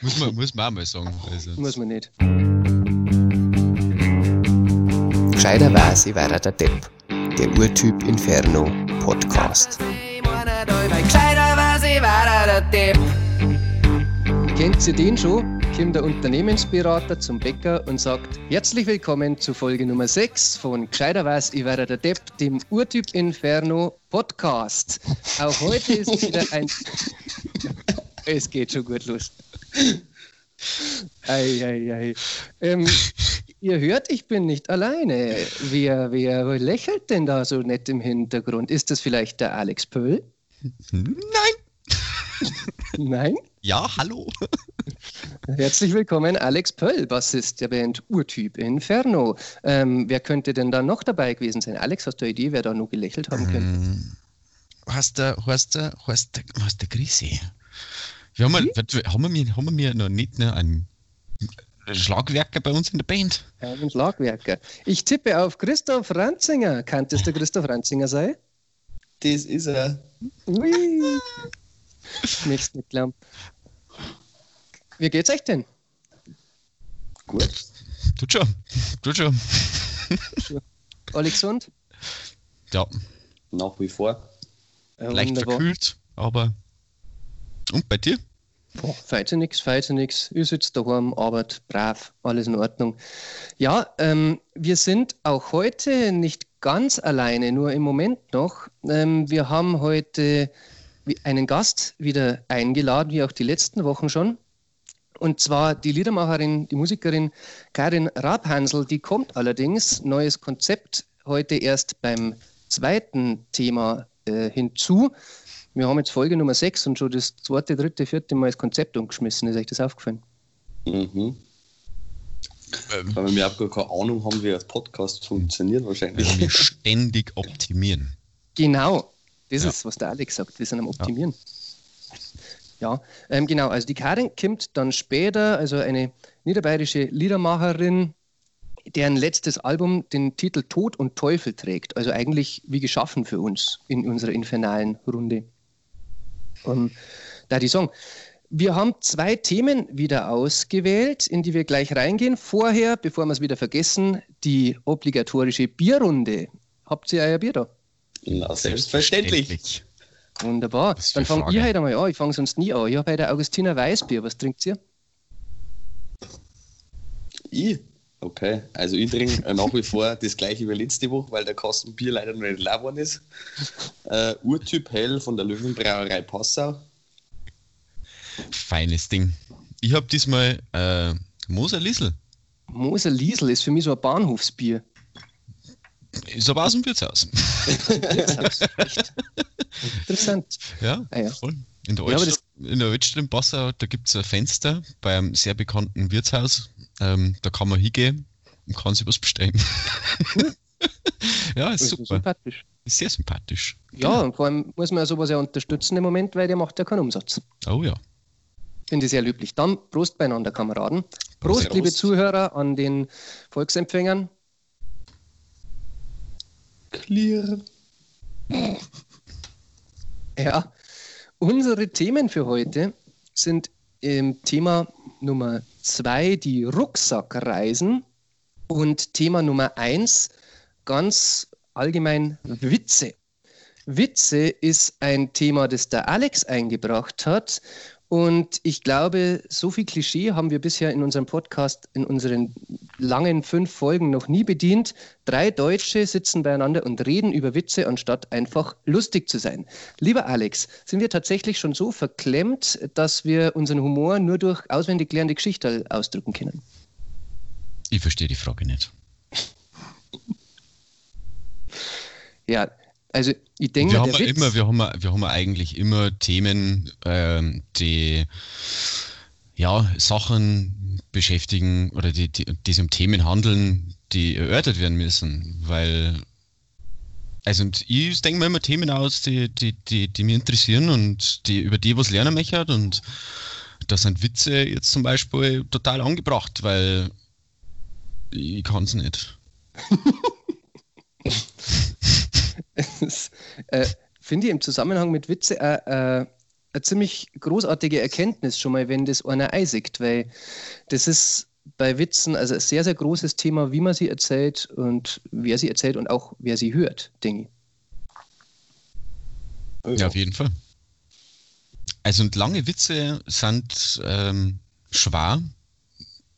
muss, man, muss man auch mal sagen. Also. Muss man nicht. Gescheiterweise war er der Depp. Der Urtyp Inferno Podcast. Gescheiterweise war er der Depp. Kennt ihr den schon? Kommt der Unternehmensberater zum Bäcker und sagt: Herzlich willkommen zu Folge Nummer 6 von Gescheiterweise, ich werde der Depp, dem Urtyp Inferno Podcast. Auch heute ist wieder ein. es geht schon gut los. Ei, ei, ei. Ähm, ihr hört, ich bin nicht alleine. Wer, wer lächelt denn da so nett im Hintergrund? Ist das vielleicht der Alex Pöll? Nein. Nein? Ja, hallo. Herzlich willkommen, Alex Pöll, Bassist der Band Urtyp Inferno. Ähm, wer könnte denn da noch dabei gewesen sein? Alex, hast du eine Idee, wer da nur gelächelt haben könnte? Ähm, hast du, hast du, hast du, hast du Grisi? Wir haben, hm? haben, wir, haben wir noch nicht ne, einen Schlagwerker bei uns in der Band? Einen Schlagwerker. Ich tippe auf Christoph Ranzinger. Kanntest du Christoph Ranzinger sein? Das ist er. Ui. Nichts mit glauben. Wie geht's euch denn? Gut. Tut schon. Tut schon. Alle gesund? Ja. Nach wie vor. Ja, Leicht verkühlt, aber. Und bei dir? Boah, feite nix, feite nix. Ich sitze daheim, Arbeit, brav, alles in Ordnung. Ja, ähm, wir sind auch heute nicht ganz alleine, nur im Moment noch. Ähm, wir haben heute einen Gast wieder eingeladen, wie auch die letzten Wochen schon. Und zwar die Liedermacherin, die Musikerin Karin Rabhansel, die kommt allerdings, neues Konzept, heute erst beim zweiten Thema äh, hinzu. Wir haben jetzt Folge Nummer 6 und schon das zweite, dritte, vierte Mal das Konzept umgeschmissen. Ist euch das aufgefallen? Mhm. Ähm, Weil wir auch gar keine Ahnung haben, wie das Podcast funktioniert wahrscheinlich. Wir ständig optimieren. Genau, das ja. ist, was der Alex sagt. Wir sind am Optimieren. Ja, ja ähm, genau. Also die Karin kommt dann später, also eine niederbayerische Liedermacherin, deren letztes Album den Titel Tod und Teufel trägt. Also eigentlich wie geschaffen für uns in unserer infernalen Runde. Um, da die Song. Wir haben zwei Themen wieder ausgewählt, in die wir gleich reingehen. Vorher, bevor wir es wieder vergessen, die obligatorische Bierrunde. Habt ihr euer Bier da? Na, selbstverständlich. Wunderbar. Dann fange ich heute mal an. Ich fange sonst nie an. Ich habe heute Augustiner Weißbier. Was trinkt ihr? Ich? Okay, also ich trinke nach wie vor das gleiche wie letzte Woche, weil der Kasten Bier leider noch nicht leer geworden ist. Uh, Urtyp Hell von der Löwenbrauerei Passau. Feines Ding. Ich habe diesmal äh, Moser Liesel. Moser Liesel ist für mich so ein Bahnhofsbier. Ist aber aus dem Wirtshaus. Wirtshaus, echt. Interessant. Ja, ah, ja. voll. In der, Altstadt, ja, in der Altstadt in Passau, da gibt es ein Fenster bei einem sehr bekannten Wirtshaus. Ähm, da kann man hingehen und kann sich was bestellen. ja, ist, ist super. Sympathisch. Ist sehr sympathisch. Ja, genau. und vor allem muss man ja sowas ja unterstützen im Moment, weil der macht ja keinen Umsatz. Oh ja. Finde ich sehr löblich. Dann Prost beieinander, Kameraden. Prost, Prost liebe Zuhörer, an den Volksempfängern. Clear. Ja, unsere Themen für heute sind im Thema Nummer zwei die Rucksackreisen und Thema Nummer eins ganz allgemein Witze. Witze ist ein Thema, das der Alex eingebracht hat und ich glaube, so viel Klischee haben wir bisher in unserem Podcast, in unseren langen fünf Folgen noch nie bedient. Drei Deutsche sitzen beieinander und reden über Witze, anstatt einfach lustig zu sein. Lieber Alex, sind wir tatsächlich schon so verklemmt, dass wir unseren Humor nur durch auswendig lernende Geschichte ausdrücken können? Ich verstehe die Frage nicht. ja, also ich denke, wir, haben immer, wir, haben, wir haben eigentlich immer Themen, ähm, die ja, Sachen beschäftigen oder die, die, die sich um Themen handeln, die erörtert werden müssen. Weil, also und ich denke mir immer Themen aus, die, die, die, die mich interessieren und die, über die was lernen möchte. Und da sind Witze jetzt zum Beispiel total angebracht, weil ich kann es nicht. äh, Finde ich im Zusammenhang mit Witze äh, äh, eine ziemlich großartige Erkenntnis schon mal, wenn das einer eisigt, weil das ist bei Witzen also ein sehr, sehr großes Thema, wie man sie erzählt und wer sie erzählt und auch wer sie hört, Dinge. Ja, auf jeden Fall. Also und lange Witze sind ähm, schwer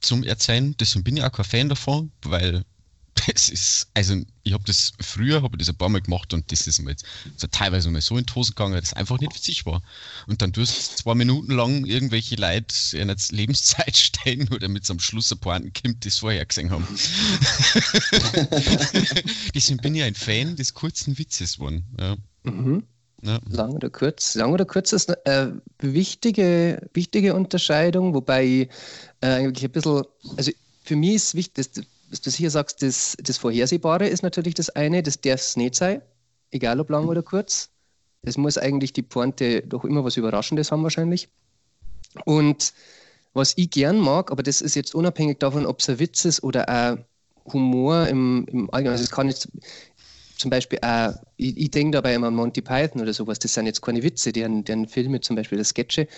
zum Erzählen. Deswegen bin ich auch kein Fan davon, weil es ist, also ich habe das früher, habe das ein paar Mal gemacht und das ist mir jetzt so teilweise mal so in die Hose gegangen, dass es einfach nicht witzig war. Und dann tust du zwei Minuten lang irgendwelche Leute in jetzt Lebenszeit stellen oder mit so einem Schluss ein Pointen kommt, die es vorher gesehen haben. Deswegen bin ich ein Fan des kurzen Witzes geworden. Ja. Mhm. Ja. Lang oder kurz? Lang oder kurz ist eine äh, wichtige, wichtige Unterscheidung, wobei ich äh, eigentlich ein bisschen, also für mich ist wichtig, das, was du hier sagst, das, das Vorhersehbare ist natürlich das eine, das darf es nicht sein, egal ob lang oder kurz. Es muss eigentlich die Pointe doch immer was Überraschendes haben wahrscheinlich. Und was ich gern mag, aber das ist jetzt unabhängig davon, ob es ein Witz ist oder ein Humor im, im Allgemeinen. Also es kann jetzt zum Beispiel auch, ich, ich denke dabei immer an Monty Python oder sowas, das sind jetzt keine Witze, deren, deren Filme zum Beispiel, das Sketche,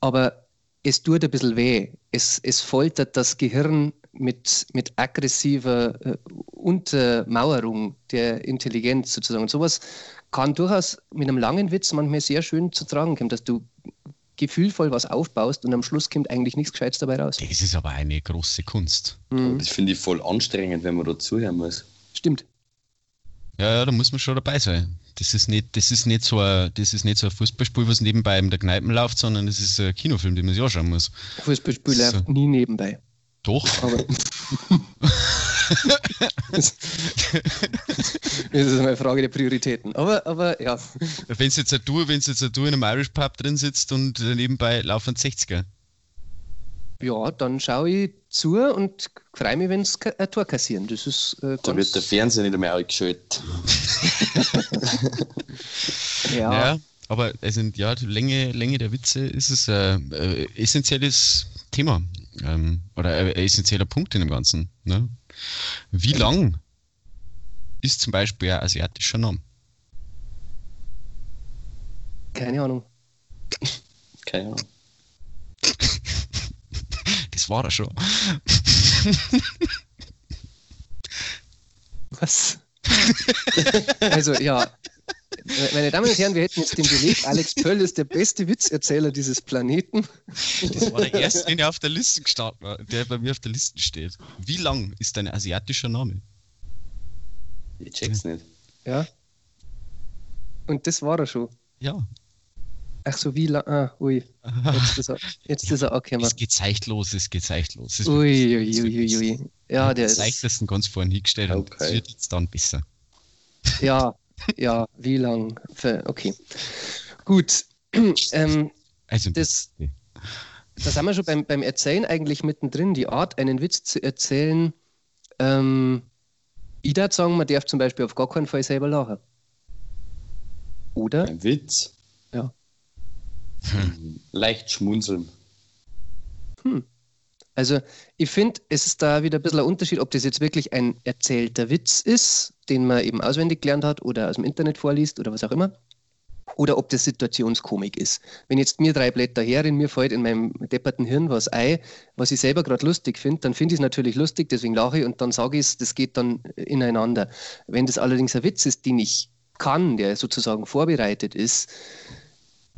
aber es tut ein bisschen weh. Es, es foltert das Gehirn mit, mit aggressiver äh, Untermauerung der Intelligenz sozusagen. Und sowas kann durchaus mit einem langen Witz manchmal sehr schön zu tragen kommen, dass du gefühlvoll was aufbaust und am Schluss kommt eigentlich nichts Gescheites dabei raus. Das ist aber eine große Kunst. Mhm. Das finde ich voll anstrengend, wenn man da zuhören muss. Stimmt. Ja, ja, da muss man schon dabei sein. Das ist nicht, das ist nicht so ein, das ist nicht so ein Fußballspiel, was nebenbei in der Kneipe läuft, sondern das ist ein Kinofilm, den man sich anschauen muss. Fußballspiel So. läuft nie nebenbei. Doch. Aber das ist eine Frage der Prioritäten. Aber, aber ja, Wenn es jetzt Tour, wenn jetzt Tour in einem Irish Pub drin sitzt und nebenbei laufen 60er. Ja, dann schaue ich zu und freue mich, wenn es ein Tor kassieren. Das ist äh, Da wird der Fernseher nicht mehr eingeschaltet. ja, Ja. aber also, ja, die Länge, Länge der Witze ist es ein äh, essentielles Thema ähm, oder ein essentieller Punkt in dem Ganzen. Ne? Wie lang ist zum Beispiel ein asiatischer Name? keine Ahnung. Keine Ahnung. Das war er schon. Was? also ja, meine Damen und Herren, wir hätten jetzt den Beleg, Alex Pöll ist der beste Witzerzähler dieses Planeten. Das war der erste, den er auf der Liste gestartet war, der bei mir auf der Liste steht. Wie lang ist dein asiatischer Name? Ich check's nicht. Ja. Und das war er schon. Ja. Ach so, wie lang? Ah, ui. Jetzt ist er, jetzt ist er angekommen. Es geht zeitlos, es geht. Es Ui, ui, ui, ui, ui. Ja, der das ist. leichtesten ganz vorhin hingestellt und es Okay. wird jetzt dann besser. Ja, ja, wie lang? Okay. Gut. ähm, Also das, da sind wir schon beim, beim Erzählen eigentlich mittendrin. Die Art, einen Witz zu erzählen. Ähm, ich würde sagen, man darf zum Beispiel auf gar keinen Fall selber lachen. Oder? Ein Witz. Ja. Leicht schmunzeln. Also, ich finde, es ist da wieder ein bisschen ein Unterschied, ob das jetzt wirklich ein erzählter Witz ist, den man eben auswendig gelernt hat oder aus dem Internet vorliest oder was auch immer. Oder ob das Situationskomik ist. Wenn jetzt mir drei Blätter her in mir fällt in meinem depperten Hirn was ein, was ich selber gerade lustig finde, dann finde ich es natürlich lustig, deswegen lache ich und dann sage ich es, das geht dann ineinander. Wenn das allerdings ein Witz ist, den ich kann, der sozusagen vorbereitet ist,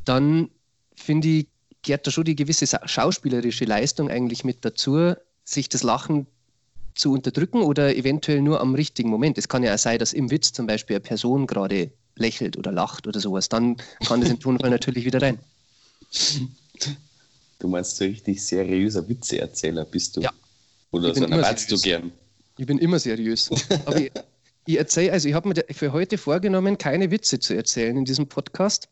dann finde ich, gehört da schon die gewisse schauspielerische Leistung eigentlich mit dazu, sich das Lachen zu unterdrücken oder eventuell nur am richtigen Moment. Es kann ja auch sein, dass im Witz zum Beispiel eine Person gerade lächelt oder lacht oder sowas. Dann kann das im Tonfall natürlich wieder rein. Du meinst so richtig seriöser Witzeerzähler bist du? Ja. Oder so einer warst du gern? Ich bin immer seriös. Aber ich, ich erzähle, also ich habe mir für heute vorgenommen, keine Witze zu erzählen in diesem Podcast,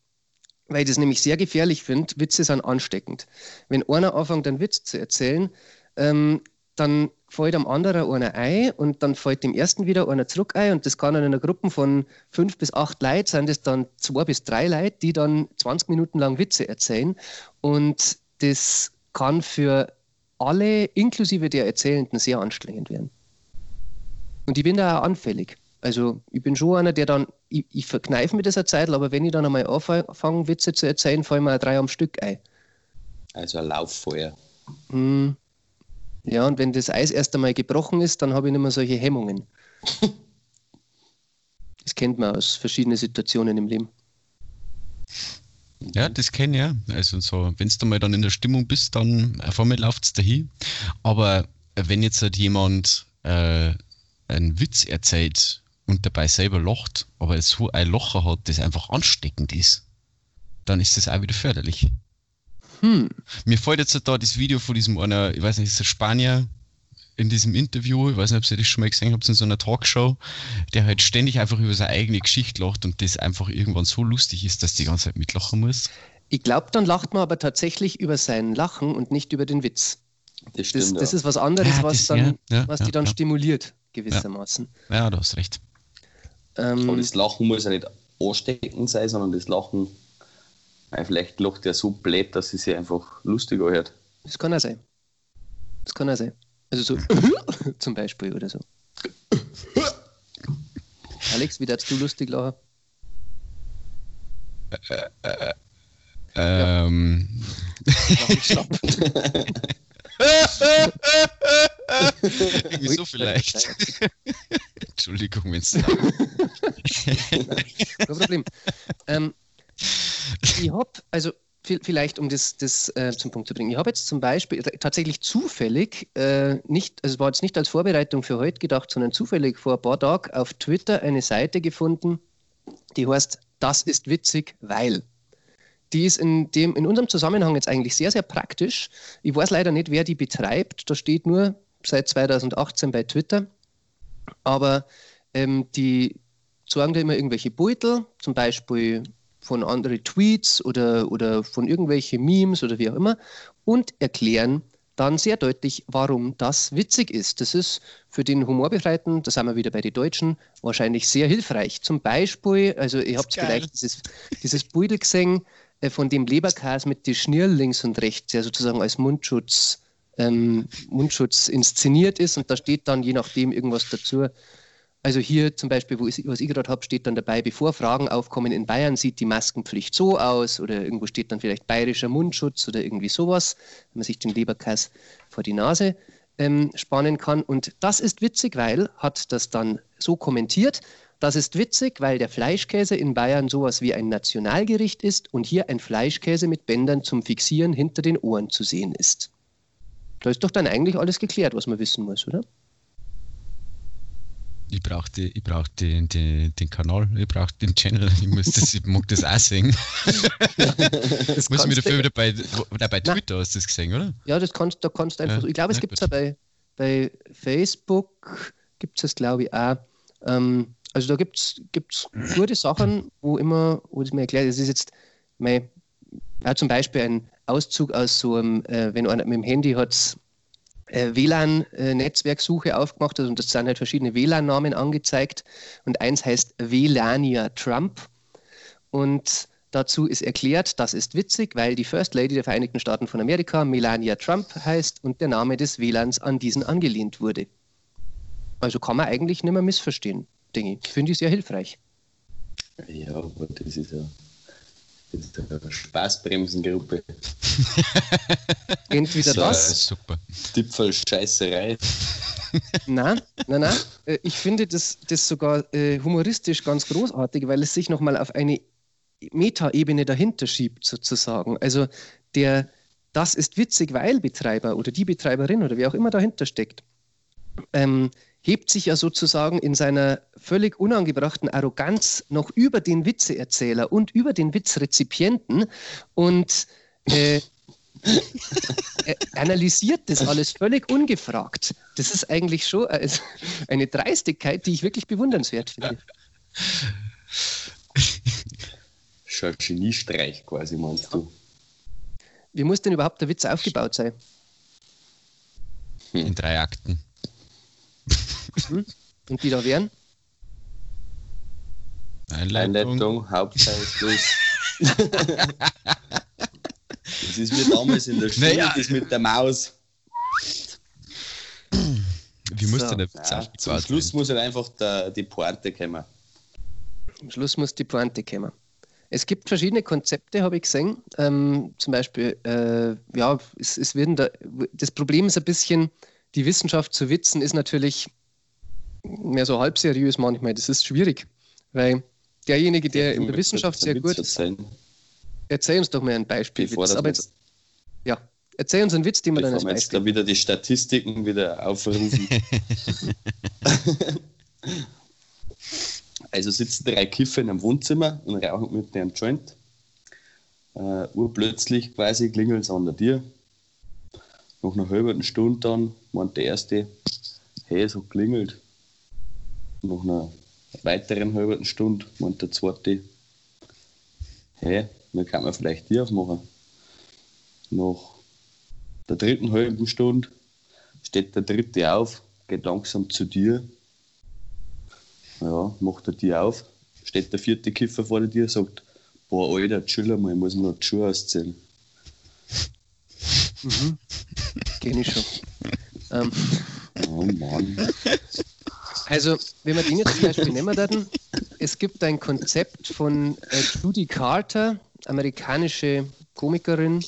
weil ich das nämlich sehr gefährlich finde. Witze sind ansteckend. Wenn einer anfängt, einen Witz zu erzählen, ähm, dann fällt am anderen einer ein und dann fällt dem ersten wieder einer zurück ein und das kann in einer Gruppe von fünf bis acht Leuten sind es dann zwei bis drei Leute, die dann 20 Minuten lang Witze erzählen und das kann für alle, inklusive der Erzählenden, sehr anstrengend werden. Und ich bin da auch anfällig. Also ich bin schon einer, der dann ich, ich verkneife mir das eine Zeit, aber wenn ich dann einmal anfange, Witze zu erzählen, fallen mir drei am Stück ein. Also ein Lauffeuer. Hm. Ja, und wenn das Eis erst einmal gebrochen ist, dann habe ich nicht mehr solche Hemmungen. das kennt man aus verschiedenen Situationen im Leben. Ja, das kenne ich ja. Also so, wenn du mal dann in der Stimmung bist, dann auf einmal läuft es dahin. Aber wenn jetzt halt jemand äh, einen Witz erzählt und dabei selber lacht, aber so ein Locher hat, das einfach ansteckend ist, dann ist das auch wieder förderlich. Hm. Mir fällt jetzt da das Video von diesem einer, ich weiß nicht, ist der Spanier in diesem Interview, ich weiß nicht, ob ihr das schon mal gesehen habt, in so einer Talkshow, der halt ständig einfach über seine eigene Geschichte lacht und das einfach irgendwann so lustig ist, dass die ganze Zeit mitlachen muss. Ich glaube, dann lacht man aber tatsächlich über sein Lachen und nicht über den Witz. Das, stimmt, das, das ist was anderes, ja, was, das, dann, ja, was die dann stimuliert, gewissermaßen. Ja, du hast recht. Ähm, aber das Lachen muss ja nicht ansteckend sein, sondern das Lachen weil vielleicht lacht er so blöd, dass es sich einfach lustig anhört. Das kann er sein. Das kann er sein. Also so zum Beispiel oder so. Alex, wie darfst du lustig lachen? Äh, äh, äh, ähm. Irgendwie so vielleicht. Entschuldigung, wenn es. Kein Problem. Ähm, ich habe, also vielleicht um das, das äh, zum Punkt zu bringen. Ich habe jetzt zum Beispiel tatsächlich zufällig, äh, nicht, also es war jetzt nicht als Vorbereitung für heute gedacht, sondern zufällig vor ein paar Tagen auf Twitter eine Seite gefunden, die heißt Das ist witzig, weil. Die ist in, dem, in unserem Zusammenhang jetzt eigentlich sehr, sehr praktisch. Ich weiß leider nicht, wer die betreibt. Da steht nur seit 2018 bei Twitter. Aber ähm, die sorgen da immer irgendwelche Beutel, zum Beispiel von anderen Tweets oder, oder von irgendwelchen Memes oder wie auch immer und erklären dann sehr deutlich, warum das witzig ist. Das ist für den Humorbefreiten, da sind wir wieder bei den Deutschen, wahrscheinlich sehr hilfreich. Zum Beispiel, also ihr habt vielleicht dieses, dieses Beutel gesehen äh, von dem Leberkas mit den Schnirl links und rechts, der sozusagen als Mundschutz, ähm, Mundschutz inszeniert ist und da steht dann je nachdem irgendwas dazu, also hier zum Beispiel, wo ich, was ich gerade habe, steht dann dabei, bevor Fragen aufkommen, in Bayern sieht die Maskenpflicht so aus oder irgendwo steht dann vielleicht bayerischer Mundschutz oder irgendwie sowas, wenn man sich den Leberkass vor die Nase ähm, spannen kann. Und das ist witzig, weil, hat das dann so kommentiert, das ist witzig, weil der Fleischkäse in Bayern sowas wie ein Nationalgericht ist und hier ein Fleischkäse mit Bändern zum Fixieren hinter den Ohren zu sehen ist. Da ist doch dann eigentlich alles geklärt, was man wissen muss, oder? ich brauche ich brauch den, den, den Kanal, ich brauche den Channel, ich, muss das, ich mag das auch sehen. das muss ich mir dafür wieder bei, oder bei Twitter hast du das gesehen, oder? Ja, das kannst, da kannst du einfach, ja, ich glaube, es ja, gibt es ja bei, bei Facebook, gibt es glaube ich auch. Ähm, also da gibt es gute Sachen, wo immer, wo es mir erklärt, das ist jetzt, mein, ja, zum Beispiel ein Auszug aus so einem, äh, wenn einer mit dem Handy hat, äh, WLAN-Netzwerksuche aufgemacht hat und das sind halt verschiedene WLAN-Namen angezeigt und eins heißt WLANia Trump und dazu ist erklärt, das ist witzig, weil die First Lady der Vereinigten Staaten von Amerika Melania Trump heißt und der Name des WLANs an diesen angelehnt wurde. Also kann man eigentlich nicht mehr missverstehen, denke ich. Finde ich sehr hilfreich. Ja, aber das ist ja Spaßbremsengruppe. Entweder so, das. Super. Tipfel Scheißerei. nein, nein, nein. Äh, ich finde das, das sogar äh, humoristisch ganz großartig, weil es sich nochmal auf eine Metaebene dahinter schiebt, sozusagen. Also der Das ist witzig, weil Betreiber oder die Betreiberin oder wer auch immer dahinter steckt, ähm, hebt sich ja sozusagen in seiner völlig unangebrachten Arroganz noch über den Witzeerzähler und über den Witzrezipienten und äh, analysiert das alles völlig ungefragt. Das ist eigentlich schon eine Dreistigkeit, die ich wirklich bewundernswert finde. Schon ein Geniestreich quasi, meinst du? Wie muss denn überhaupt der Witz aufgebaut sein? In drei Akten. Hm? Und die da wären? Einleitung, Einleitung Hauptteil, Schluss. das ist wie damals in der Schule, naja. das mit der Maus. Wie muss so. denn der ja, Zum Schluss muss halt einfach der, die Pointe kommen. Am Schluss muss die Pointe kommen. Es gibt verschiedene Konzepte, habe ich gesehen. Ähm, zum Beispiel, äh, ja, es, es werden da, das Problem ist ein bisschen, die Wissenschaft zu witzen ist natürlich mehr so halb seriös manchmal. Das ist schwierig, weil derjenige, der in der Wissenschaft sehr gut ist, erzähl uns doch mal ein Beispiel. Bevor Witz, aber jetzt, ja, erzähl uns einen Witz, den wir dann als wir jetzt Beispiel. da wieder die Statistiken wieder aufrufen. also sitzen drei Kiffer in einem Wohnzimmer und rauchen mit einem Joint. Äh, urplötzlich quasi klingelt es an der Tür. Nach einer halben Stunde dann meint der Erste, hey, es hat klingelt. Nach einer weiteren halben Stunde meint der Zweite, hey, wir kann man vielleicht die aufmachen. Nach der dritten halben Stunde steht der Dritte auf, geht langsam zu dir. Ja, macht er die auf, steht der vierte Kiffer vor der Tür, sagt, boah, Alter, chill mal, ich muss mir noch die Schuhe ausziehen. Mhm. Kenn ich schon. ähm, Oh Mann. Also, wenn wir den jetzt zum Beispiel nehmen würden, es gibt ein Konzept von äh, Judy Carter, amerikanische Komikerin,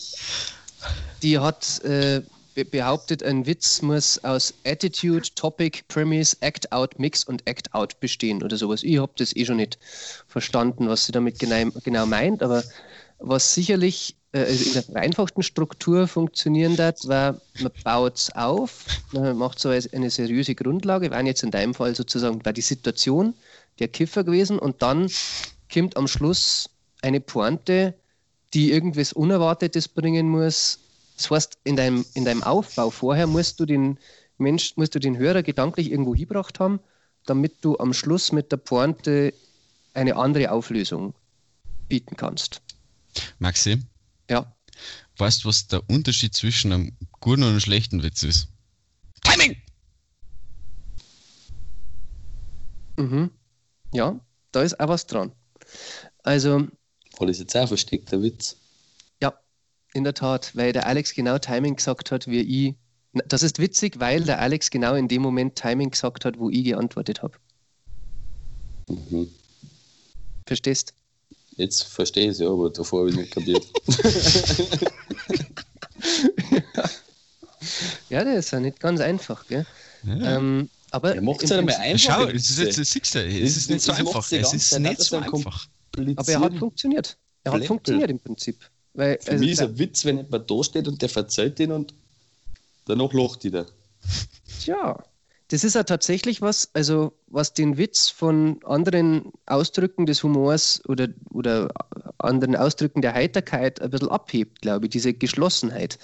die hat äh, be behauptet, ein Witz muss aus Attitude, Topic, Premise, Act Out, Mix und Act Out bestehen oder sowas. Ich habe das eh schon nicht verstanden, was sie damit genau, genau meint, aber was sicherlich also in der vereinfachten Struktur funktionieren wird, war, man baut es auf, macht so eine seriöse Grundlage, waren jetzt in deinem Fall sozusagen war die Situation der Kiffer gewesen und dann kommt am Schluss eine Pointe, die irgendwas Unerwartetes bringen muss. Das heißt, in deinem, in deinem Aufbau vorher musst du den Mensch, musst du den Hörer gedanklich irgendwo hingebracht haben, damit du am Schluss mit der Pointe eine andere Auflösung bieten kannst. Maxi, Ja. weißt du, was der Unterschied zwischen einem guten und einem schlechten Witz ist? Timing! Mhm. Ja, da ist auch was dran. Also, Voll ist jetzt auch ein versteckter Witz. ja, in der Tat, weil der Alex genau Timing gesagt hat, wie ich. Das ist witzig, weil der Alex genau in dem Moment Timing gesagt hat, wo ich geantwortet habe. Mhm. Verstehst? Jetzt verstehe ich es ja, aber davor habe ich nicht kapiert. Ja, das ist ja nicht ganz einfach, gell? Ja. Ähm, aber Er macht es im halt einmal Prinzip- einfach. Schau, es ist jetzt, siehst du, es ist nicht so einfach. Es ist nicht so einfach. aber er hat funktioniert. Er hat funktioniert im Prinzip. Weil, Für also, mich ist ein Witz, wenn jemand da steht und der verzeiht ihn und danach lacht wieder. Tja, das ist ja tatsächlich was, also was den Witz von anderen Ausdrücken des Humors oder, oder anderen Ausdrücken der Heiterkeit ein bisschen abhebt, glaube ich, diese Geschlossenheit.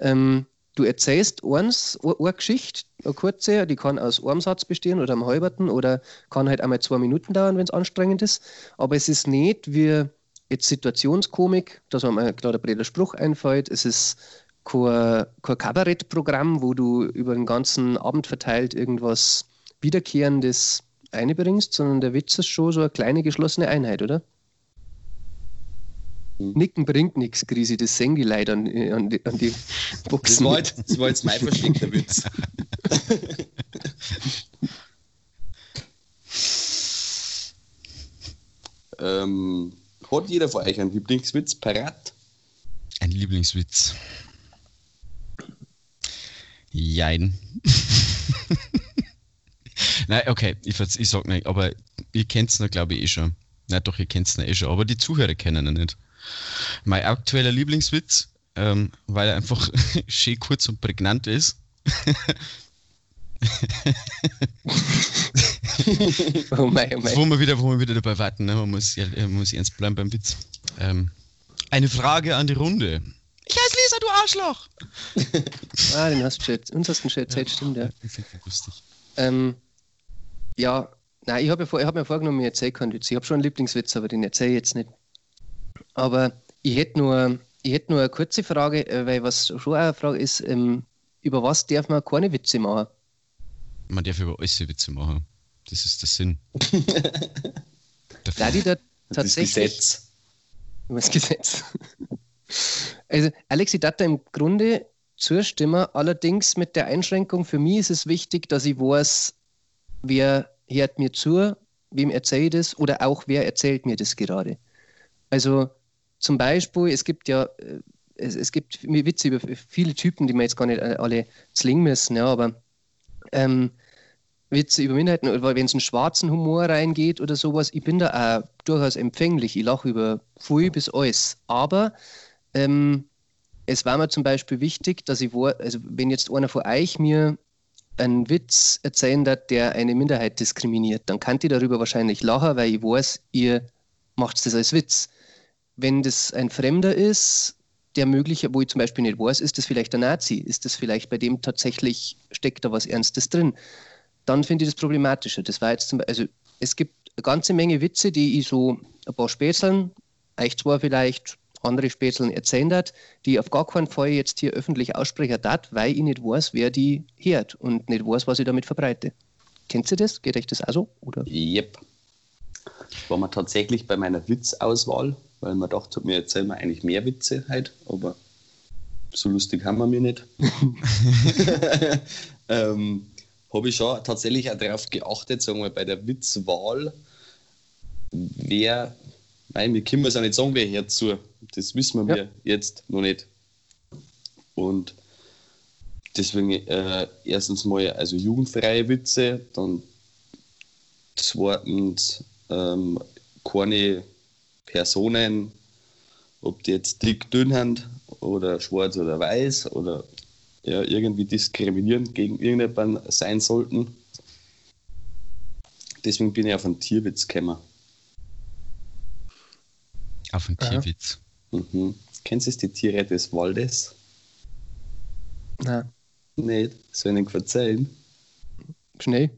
Ähm, du erzählst eins, eine Geschichte, eine kurze, die kann aus einem Satz bestehen oder einem halberten oder kann halt einmal zwei Minuten dauern, wenn es anstrengend ist. Aber es ist nicht wie jetzt Situationskomik, dass gerade ein blöder Spruch einfällt. Es ist kein, kein Kabarettprogramm, wo du über den ganzen Abend verteilt irgendwas Wiederkehrendes einbringst, sondern der Witz ist schon so eine kleine geschlossene Einheit, oder? Hm. Nicken bringt nichts, Grisi, das sehen die Leute an, an, die, an die Das Boxen. war, jetzt, das war jetzt mein versteckter Witz. ähm, hat jeder von euch einen Lieblingswitz parat? Ein Lieblingswitz. Jein. Nein, okay, ich, ich sag nicht, aber ihr kennt es noch, glaube ich, eh schon. Na doch, ihr kennt es noch eh schon, aber die Zuhörer kennen ihn nicht. Mein aktueller Lieblingswitz, ähm, weil er einfach schön kurz und prägnant ist. Oh mein, oh mein. Wo wir wieder, wo wir wieder dabei warten, ne? man, muss, ja, man muss ernst bleiben beim Witz. Ähm, eine Frage an die Runde. Ich heiße Lisa, du Arschloch! Ah, den hast du schon, jetzt- uns hast du schon erzählt, stimmt, ja. Finde das lustig. Ähm, ja, nein, ich habe ja hab mir vorgenommen, ich erzähle keinen Witz. Ich habe schon einen Lieblingswitz, aber den erzähle ich jetzt nicht. Aber ich hätte nur, ich hätte nur eine kurze Frage, äh, weil was schon eine Frage ist, ähm, über was darf man keine Witze machen? Man darf über alles Witze machen. Das ist der Sinn. Da die da Das tatsächlich Gesetz. über das Gesetz. Also, Alex, ich darf da im Grunde zustimmen, allerdings mit der Einschränkung, für mich ist es wichtig, dass ich weiß, wer hört mir zu wem erzähle ich das oder auch wer erzählt mir das gerade. Also zum Beispiel, es gibt ja, äh, es, es gibt Witze über viele Typen, die wir jetzt gar nicht alle slingen müssen, ja, aber ähm, Witze über Minderheiten, oder wenn es einen schwarzen Humor reingeht oder sowas, ich bin da auch durchaus empfänglich. Ich lache über viel bis alles. Aber ähm, es war mir zum Beispiel wichtig, dass ich, war, also wenn jetzt einer von euch mir einen Witz erzählen hat, der eine Minderheit diskriminiert, dann kann ich darüber wahrscheinlich lachen, weil ich weiß, ihr macht das als Witz. Wenn das ein Fremder ist, der mögliche, wo ich zum Beispiel nicht weiß, ist das vielleicht ein Nazi? Ist das vielleicht bei dem tatsächlich, steckt da was Ernstes drin? Dann finde ich das problematischer. Das war jetzt zum Beispiel, also es gibt eine ganze Menge Witze, die ich so ein paar Spätzeln, euch zwar vielleicht andere Spätzeln erzählt hat, die auf gar keinen Fall jetzt hier öffentlich aussprechen hat, weil ich nicht weiß, wer die hört und nicht weiß, was ich damit verbreite. Kennt ihr das? Geht euch das auch so? Oder? Yep. War man tatsächlich bei meiner Witzauswahl, weil man dachte, mir erzählen wir eigentlich mehr Witze halt, aber so lustig haben wir mir nicht. ähm, Habe ich schon tatsächlich auch darauf geachtet, sagen wir bei der Witzwahl, wer Nein, wir können es auch nicht sagen, wer hört zu. Das wissen wir ja. jetzt noch nicht. Und deswegen äh, erstens mal also jugendfreie Witze, dann zweitens ähm, keine Personen, ob die jetzt dick, dünn haben oder schwarz oder weiß oder ja, irgendwie diskriminierend gegen irgendjemanden sein sollten. Deswegen bin ich auf einen Tierwitz gekommen. Auf einen Tierwitz. Mhm. Kennst du die Tiere des Waldes? Nein. Nicht? Soll ich erzählen? Schnell.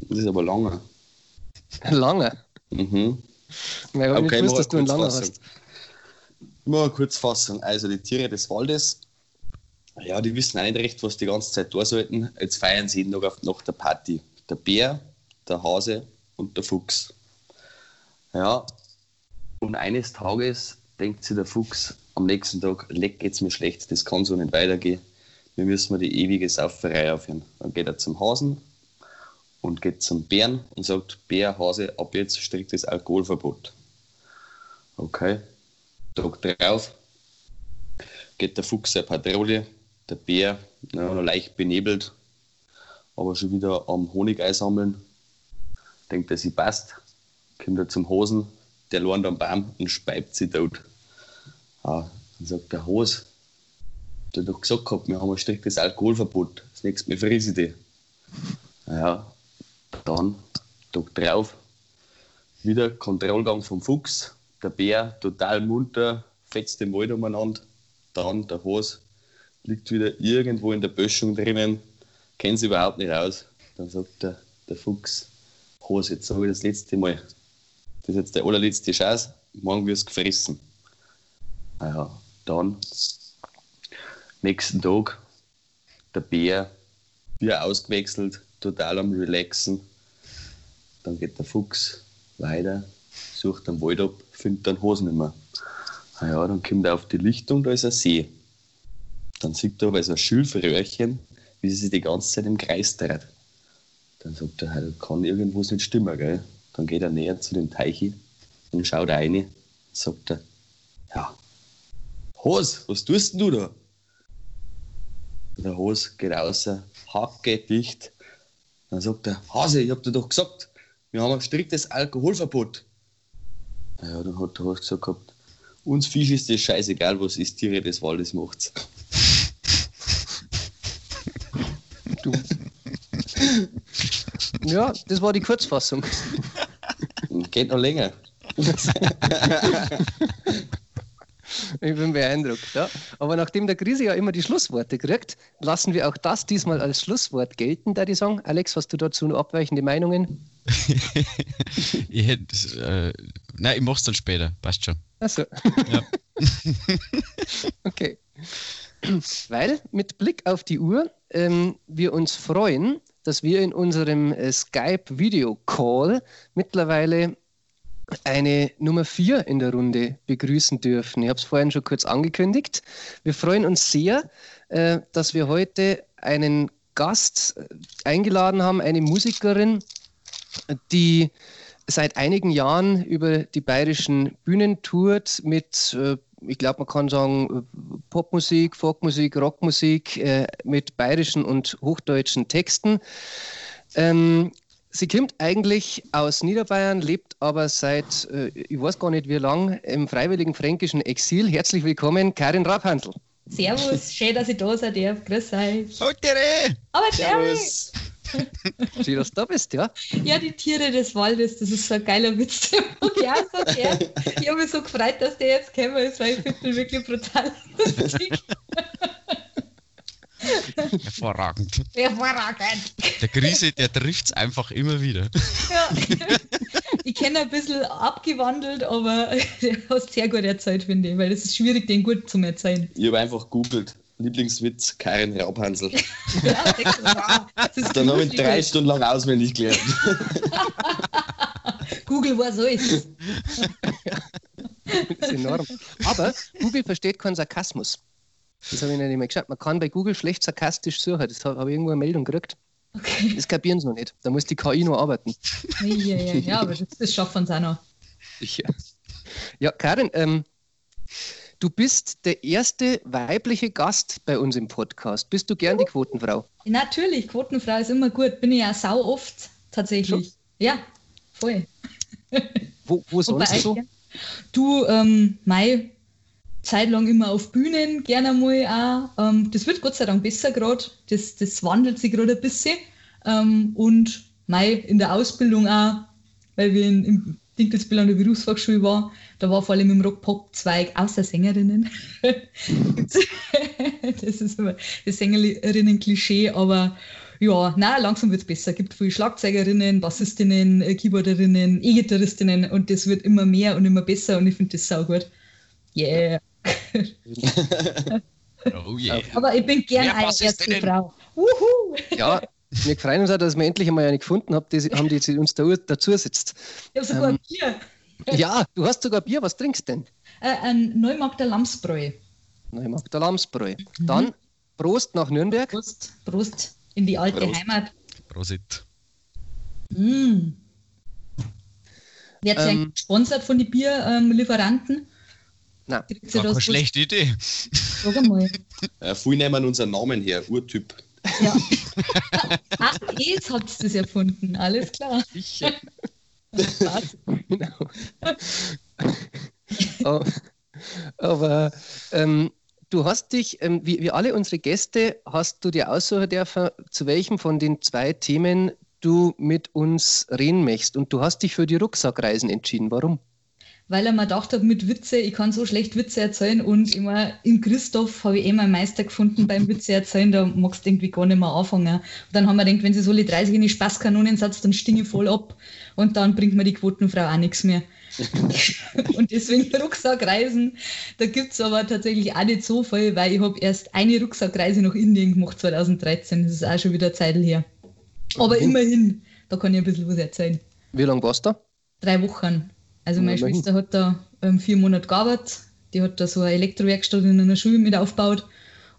Das ist aber lange. Lange? Mhm. Weil ich okay, wusste, dass du einen lange hast. Mal kurz fassen. Also die Tiere des Waldes, ja, die wissen auch nicht recht, was die ganze Zeit da sollten. Jetzt feiern sie noch auf, nach der Party. Der Bär, der Hase und der Fuchs. Ja, und eines Tages denkt sich der Fuchs am nächsten Tag, leck geht's mir schlecht, das kann so nicht weitergehen. Wir müssen mal die ewige Sauferei aufhören. Dann geht er zum Hasen und geht zum Bären und sagt, Bär, Hase, ab jetzt striktes Alkoholverbot. Okay, Tag drauf geht der Fuchs eine Patrouille, der Bär noch leicht benebelt, aber schon wieder am Honig einsammeln. Denkt er, sie passt, kommt er zum Hosen, der lernt am Baum und speibt sich tot. Ah, dann sagt der Hose, der doch gesagt gehabt, wir haben ein striktes Alkoholverbot. Das nächste Mal friese ich dich. Ja, dann, Tag drauf, wieder Kontrollgang vom Fuchs, der Bär total munter, fetzt den Wald umeinander, dann der Hose liegt wieder irgendwo in der Böschung drinnen, kennt sich überhaupt nicht aus. Dann sagt der, der Fuchs, Hose, jetzt sage ich das letzte Mal, das ist jetzt der allerletzte Chance, morgen wirst du gefressen. Naja, dann, nächsten Tag, der Bär, wieder ausgewechselt, total am Relaxen. Dann geht der Fuchs weiter, sucht den Wald ab, findet dann Hosen nicht mehr. Naja, dann kommt er auf die Lichtung, da ist ein See. Dann sieht er aber so ein Schilfröhrchen, wie sie sich die ganze Zeit im Kreis dreht. Dann sagt er, halt, kann irgendwas nicht stimmen, gell? Dann geht er näher zu dem Teichi und schaut rein. Sagt er, ja, Hos, was tust denn du da? Der Hos geht raus, Hacke dicht. Dann sagt er, Hase, ich hab dir doch gesagt, wir haben ein striktes Alkoholverbot. Ja, dann hat der Hos gesagt gehabt, uns Fisch ist das scheißegal, was ist Tiere des Waldes macht's. Ja, das war die Kurzfassung. Geht noch länger. ich bin beeindruckt. Ja. Aber nachdem der Krise ja immer die Schlussworte kriegt, lassen wir auch das diesmal als Schlusswort gelten, da die sagen. Alex, hast du dazu noch abweichende Meinungen? ich hätte, äh, nein, ich mach's dann später, passt schon. Achso. Ja. okay. Weil mit Blick auf die Uhr ähm, wir uns freuen, dass wir in unserem äh, Skype-Video-Call mittlerweile eine Nummer 4 in der Runde begrüßen dürfen. Ich habe es vorhin schon kurz angekündigt. Wir freuen uns sehr, äh, dass wir heute einen Gast äh, eingeladen haben, eine Musikerin, die seit einigen Jahren über die bayerischen Bühnen tourt mit, äh, ich glaube, man kann sagen, Popmusik, Folkmusik, Rockmusik äh, mit bayerischen und hochdeutschen Texten. Ähm, sie kommt eigentlich aus Niederbayern, lebt aber seit, äh, ich weiß gar nicht wie lang, im freiwilligen fränkischen Exil. Herzlich willkommen, Karin Rabhandl. Servus, schön, dass ich da sein darf. Grüß euch. Hallo, Aber Servus. Schön, dass du da bist, ja. Ja, die Tiere des Waldes, das ist so ein geiler Witz. den mag Ich, auch so gern. ich habe mich so gefreut, dass der jetzt gekommen ist, weil ich finde den wirklich brutal lustig. Hervorragend. Hervorragend. Der Krise, der trifft es einfach immer wieder. Ja. Ich kenne ein bisschen abgewandelt, aber der hast sehr gut erzählt, finde ich, weil es ist schwierig, den gut zu erzählen. Ich habe einfach googelt. Lieblingswitz, Karin Raubhansel. Ja, wow, das ist Dann habe ich drei Stunden lang auswendig gelernt. Google war so ist. Das ist enorm. Aber Google versteht keinen Sarkasmus. Das habe ich nicht mehr geschaut. Man kann bei Google schlecht sarkastisch suchen. Das habe hab ich irgendwo eine Meldung gekriegt. Okay. Das kapieren sie noch nicht. Da muss die KI noch arbeiten. Ja, ja, ja, aber das, schaffen sie auch noch. Ja, ja Karin, ähm, du bist der erste weibliche Gast bei uns im Podcast. Bist du gern die Quotenfrau? Natürlich, Quotenfrau ist immer gut. Bin ich ja sau oft tatsächlich. Ja, voll. Wo, wo sonst so? Du, ähm, Mai, zeitlang immer auf Bühnen, gerne mal auch. Ähm, das wird Gott sei Dank besser gerade. Das, das wandelt sich gerade ein bisschen. Ähm, und Mai in der Ausbildung auch, weil wir in, im Dinkelsbill an der Berufsfachschule waren, da war vor allem im Rock-Pop-Zweig außer Sängerinnen. das ist immer das Sängerinnen-Klischee, aber ja, na, langsam wird es besser. Es gibt viele Schlagzeugerinnen, Bassistinnen, äh, Keyboarderinnen, E-Gitarristinnen und das wird immer mehr und immer besser und ich finde das saugut. Yeah. Oh yeah. Aber ich bin gern Mehr eine. Frau. Wuhu! Ja, wir freuen uns auch, dass wir endlich einmal eine gefunden haben, die, haben, die uns da, dazu sitzt. Ich habe sogar Ähm. ein Bier. Ja, du hast sogar Bier. Was trinkst du denn? Äh, ein Neumarkter Lamsbräu. Der Lamsbräu. Dann Prost nach Nürnberg. Prost, Prost in die alte Prost. Heimat. Prosit. Mm. Wird Ähm. ähm, gesponsert von den Bierlieferanten? Nein, sie War keine das schlechte Idee. Sag einmal. Äh, viele nehmen unseren Namen her, Urtyp. Ja. Ach, jetzt habt ihr das erfunden. Alles klar. sicher. Genau. aber aber ähm, du hast dich, ähm, wie, wie alle unsere Gäste, hast du dir aussuchen dürfen, zu welchem von den zwei Themen du mit uns reden möchtest. Und du hast dich für die Rucksackreisen entschieden. Warum? Weil er mir gedacht hat, mit Witze, ich kann so schlecht Witze erzählen und immer in Christoph habe ich eh meinen Meister gefunden beim Witze erzählen, da magst du irgendwie gar nicht mehr anfangen. Und dann haben wir gedacht, wenn sie so alle 30 in die Spaßkanonen setzt, dann stinge ich voll ab und dann bringt mir die Quotenfrau auch nichts mehr. und deswegen Rucksackreisen, da gibt es aber tatsächlich auch nicht so viel, weil ich habe erst eine Rucksackreise nach Indien gemacht 2013, das ist auch schon wieder Zeit her. Aber immerhin, da kann ich ein bisschen was erzählen Wie lange warst du da? drei Wochen. Also meine. Schwester hat da ähm, vier Monate gearbeitet. Die hat da so eine Elektrowerkstatt in einer Schule mit aufgebaut.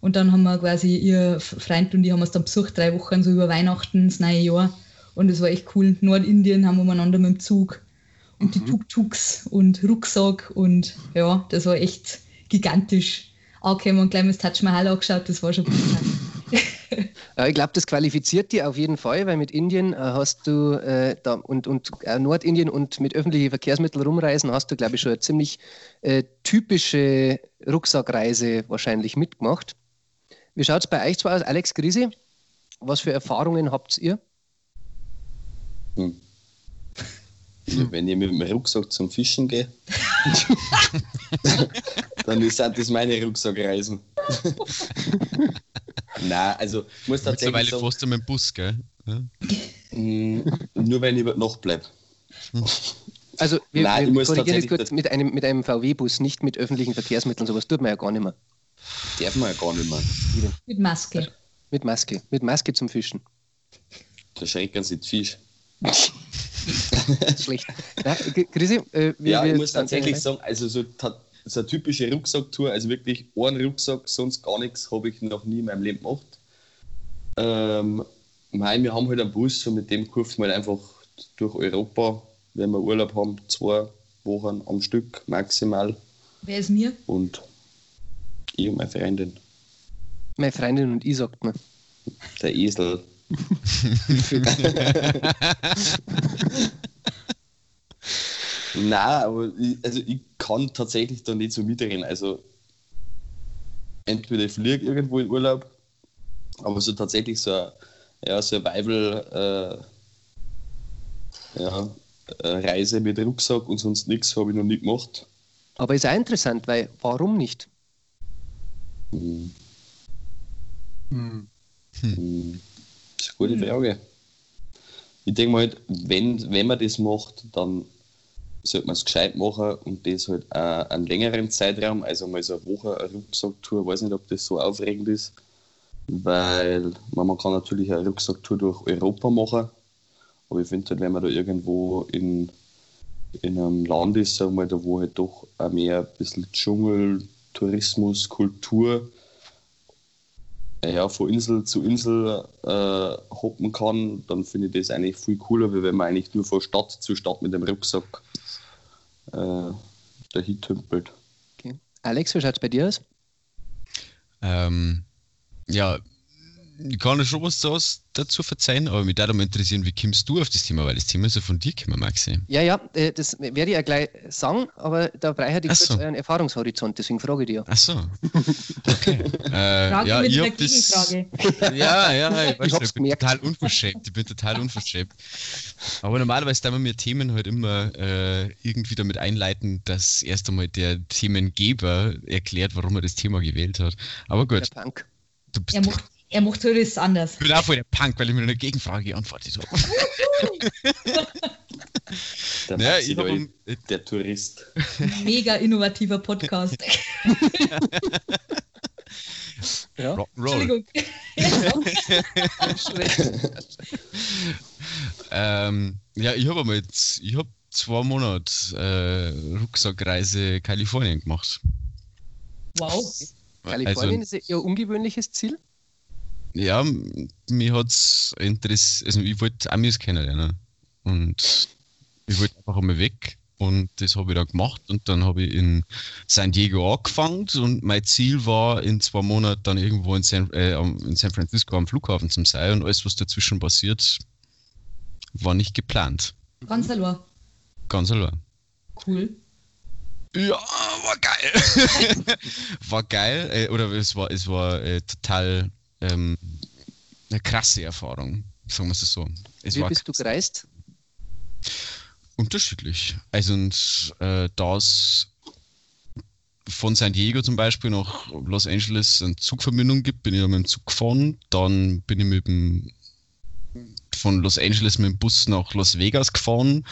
Und dann haben wir quasi ihr Freund und die haben uns dann besucht, drei Wochen so über Weihnachten, das neue Jahr. Und es war echt cool. Nordindien haben wir umeinander mit dem Zug und die Tuk-Tuks und Rucksack und ja, das war echt gigantisch. Angekommen und gleich mal das Taj Mahal angeschaut, das war schon brutal. Ja, ich glaube, das qualifiziert dir auf jeden Fall, weil mit Indien äh, hast du äh, da und, und äh, Nordindien und mit öffentlichen Verkehrsmitteln rumreisen, hast du, glaube ich, schon eine ziemlich äh, typische Rucksackreise wahrscheinlich mitgemacht. Wie schaut es bei euch zwei aus, Alex Grise? Was für Erfahrungen habt ihr? Hm. Wenn ich mit dem Rucksack zum Fischen gehe, dann ist- sind das meine Rucksackreisen. Nein, also ich muss tatsächlich Mittlerweile sagen, fährst du mit dem Bus, gell? Ja. mh, nur wenn ich über die Nacht bleibe. Also, wir, Nein, ich wir muss korrigieren das tatsächlich kurz mit einem, mit einem VW-Bus, nicht mit öffentlichen Verkehrsmitteln. Sowas tut man ja gar nicht mehr. Darf man ja gar nicht mehr. Mit Maske. Mit Maske. Mit Maske zum Fischen. Da schrecken sie die Fisch. Schlecht. Na, G- Grisi, äh, wie Ja, ich muss tatsächlich sagen, also so, so eine typische Rucksacktour, also wirklich einen Rucksack, sonst gar nichts, habe ich noch nie in meinem Leben gemacht. Ähm, mei, wir haben halt einen Bus und mit dem kurven wir halt einfach durch Europa wenn wir Urlaub haben, zwei Wochen am Stück maximal. Wer ist mir? Und ich und meine Freundin, Meine Freundin und ich sagt mir. der Esel. Nein, aber ich, also ich kann tatsächlich da nicht so mitreden. Also entweder ich fliege irgendwo in Urlaub, aber so tatsächlich so ein ja, Survival äh, ja, äh, Reise mit Rucksack und sonst nichts habe ich noch nie gemacht. Aber ist auch interessant, weil warum nicht? Hm, Hm. hm, Das ist eine gute Frage. Ich denke mal, halt, wenn, wenn man das macht, dann sollte man es gescheit machen und das halt auch einen längeren Zeitraum, also mal so eine Woche eine Rucksacktour, weiß nicht, ob das so aufregend ist, weil man, kann natürlich eine Rucksacktour durch Europa machen, aber ich finde halt, wenn man da irgendwo in, in einem Land ist, sagen wir da wo halt doch auch mehr ein bisschen Dschungel, Tourismus, Kultur, ja, von Insel zu Insel äh, hoppen kann, dann finde ich das eigentlich viel cooler, wie wenn man eigentlich nur von Stadt zu Stadt mit dem Rucksack äh, dahin tümpelt. Okay. Alex, wie schaut es bei dir aus? Ähm, ja, ich kann ja schon was da- dazu verzeihen, aber mich würde mal interessieren, wie kommst du auf das Thema, weil das Thema ist ja von dir gekommen, Maxi. Ja, ja, äh, das werde ich ja gleich sagen, aber da brauche ich Ach kurz so. euren Erfahrungshorizont, deswegen frage ich dich ja. Ach so. Okay. äh, Frage ja, mit ich hab das, Gegenfrage. Ja, ja, ich, weiß Ich hab's ich bin gemerkt. total unverschämt. Ich bin total unverschämt. Aber normalerweise da wir mir Themen halt immer äh, irgendwie damit einleiten, dass erst einmal der Themengeber erklärt, warum er das Thema gewählt hat. Aber Der gut, Punk. du bist Er macht, er macht halt das anders. ich bin auch voll der Punk, weil ich mir eine Gegenfrage geantwortet habe. Der, Naja, Maxi, ich hab der, um, der Tourist. Mega innovativer Podcast. Ja. Rock'n'Roll. Entschuldigung. Ähm, ja, ich habe einmal jetzt, ich habe zwei Monate äh, Rucksackreise Kalifornien gemacht. wow. Kalifornien Also, ist ja ein ungewöhnliches Ziel. Ja, mich hat's interessiert, also ich wollte Amis kennenlernen. Und ich wollte einfach einmal weg. Und das habe ich dann gemacht. Und dann habe ich in San Diego angefangen. Und mein Ziel war, in zwei Monaten dann irgendwo in San, äh, in San Francisco am Flughafen zu sein. Und alles, was dazwischen passiert, war nicht geplant. Ganz allein. Ganz allein. Cool. Ja, war geil. war geil. Äh, oder es war, es war äh, total ähm, eine krasse Erfahrung, sagen wir es so. Es Wie bist du gereist? unterschiedlich. Also und, äh, das von San Diego zum Beispiel nach Los Angeles eine Zugverbindung gibt, bin ich mit dem Zug gefahren. Dann bin ich mit dem von Los Angeles mit dem Bus nach Las Vegas gefahren.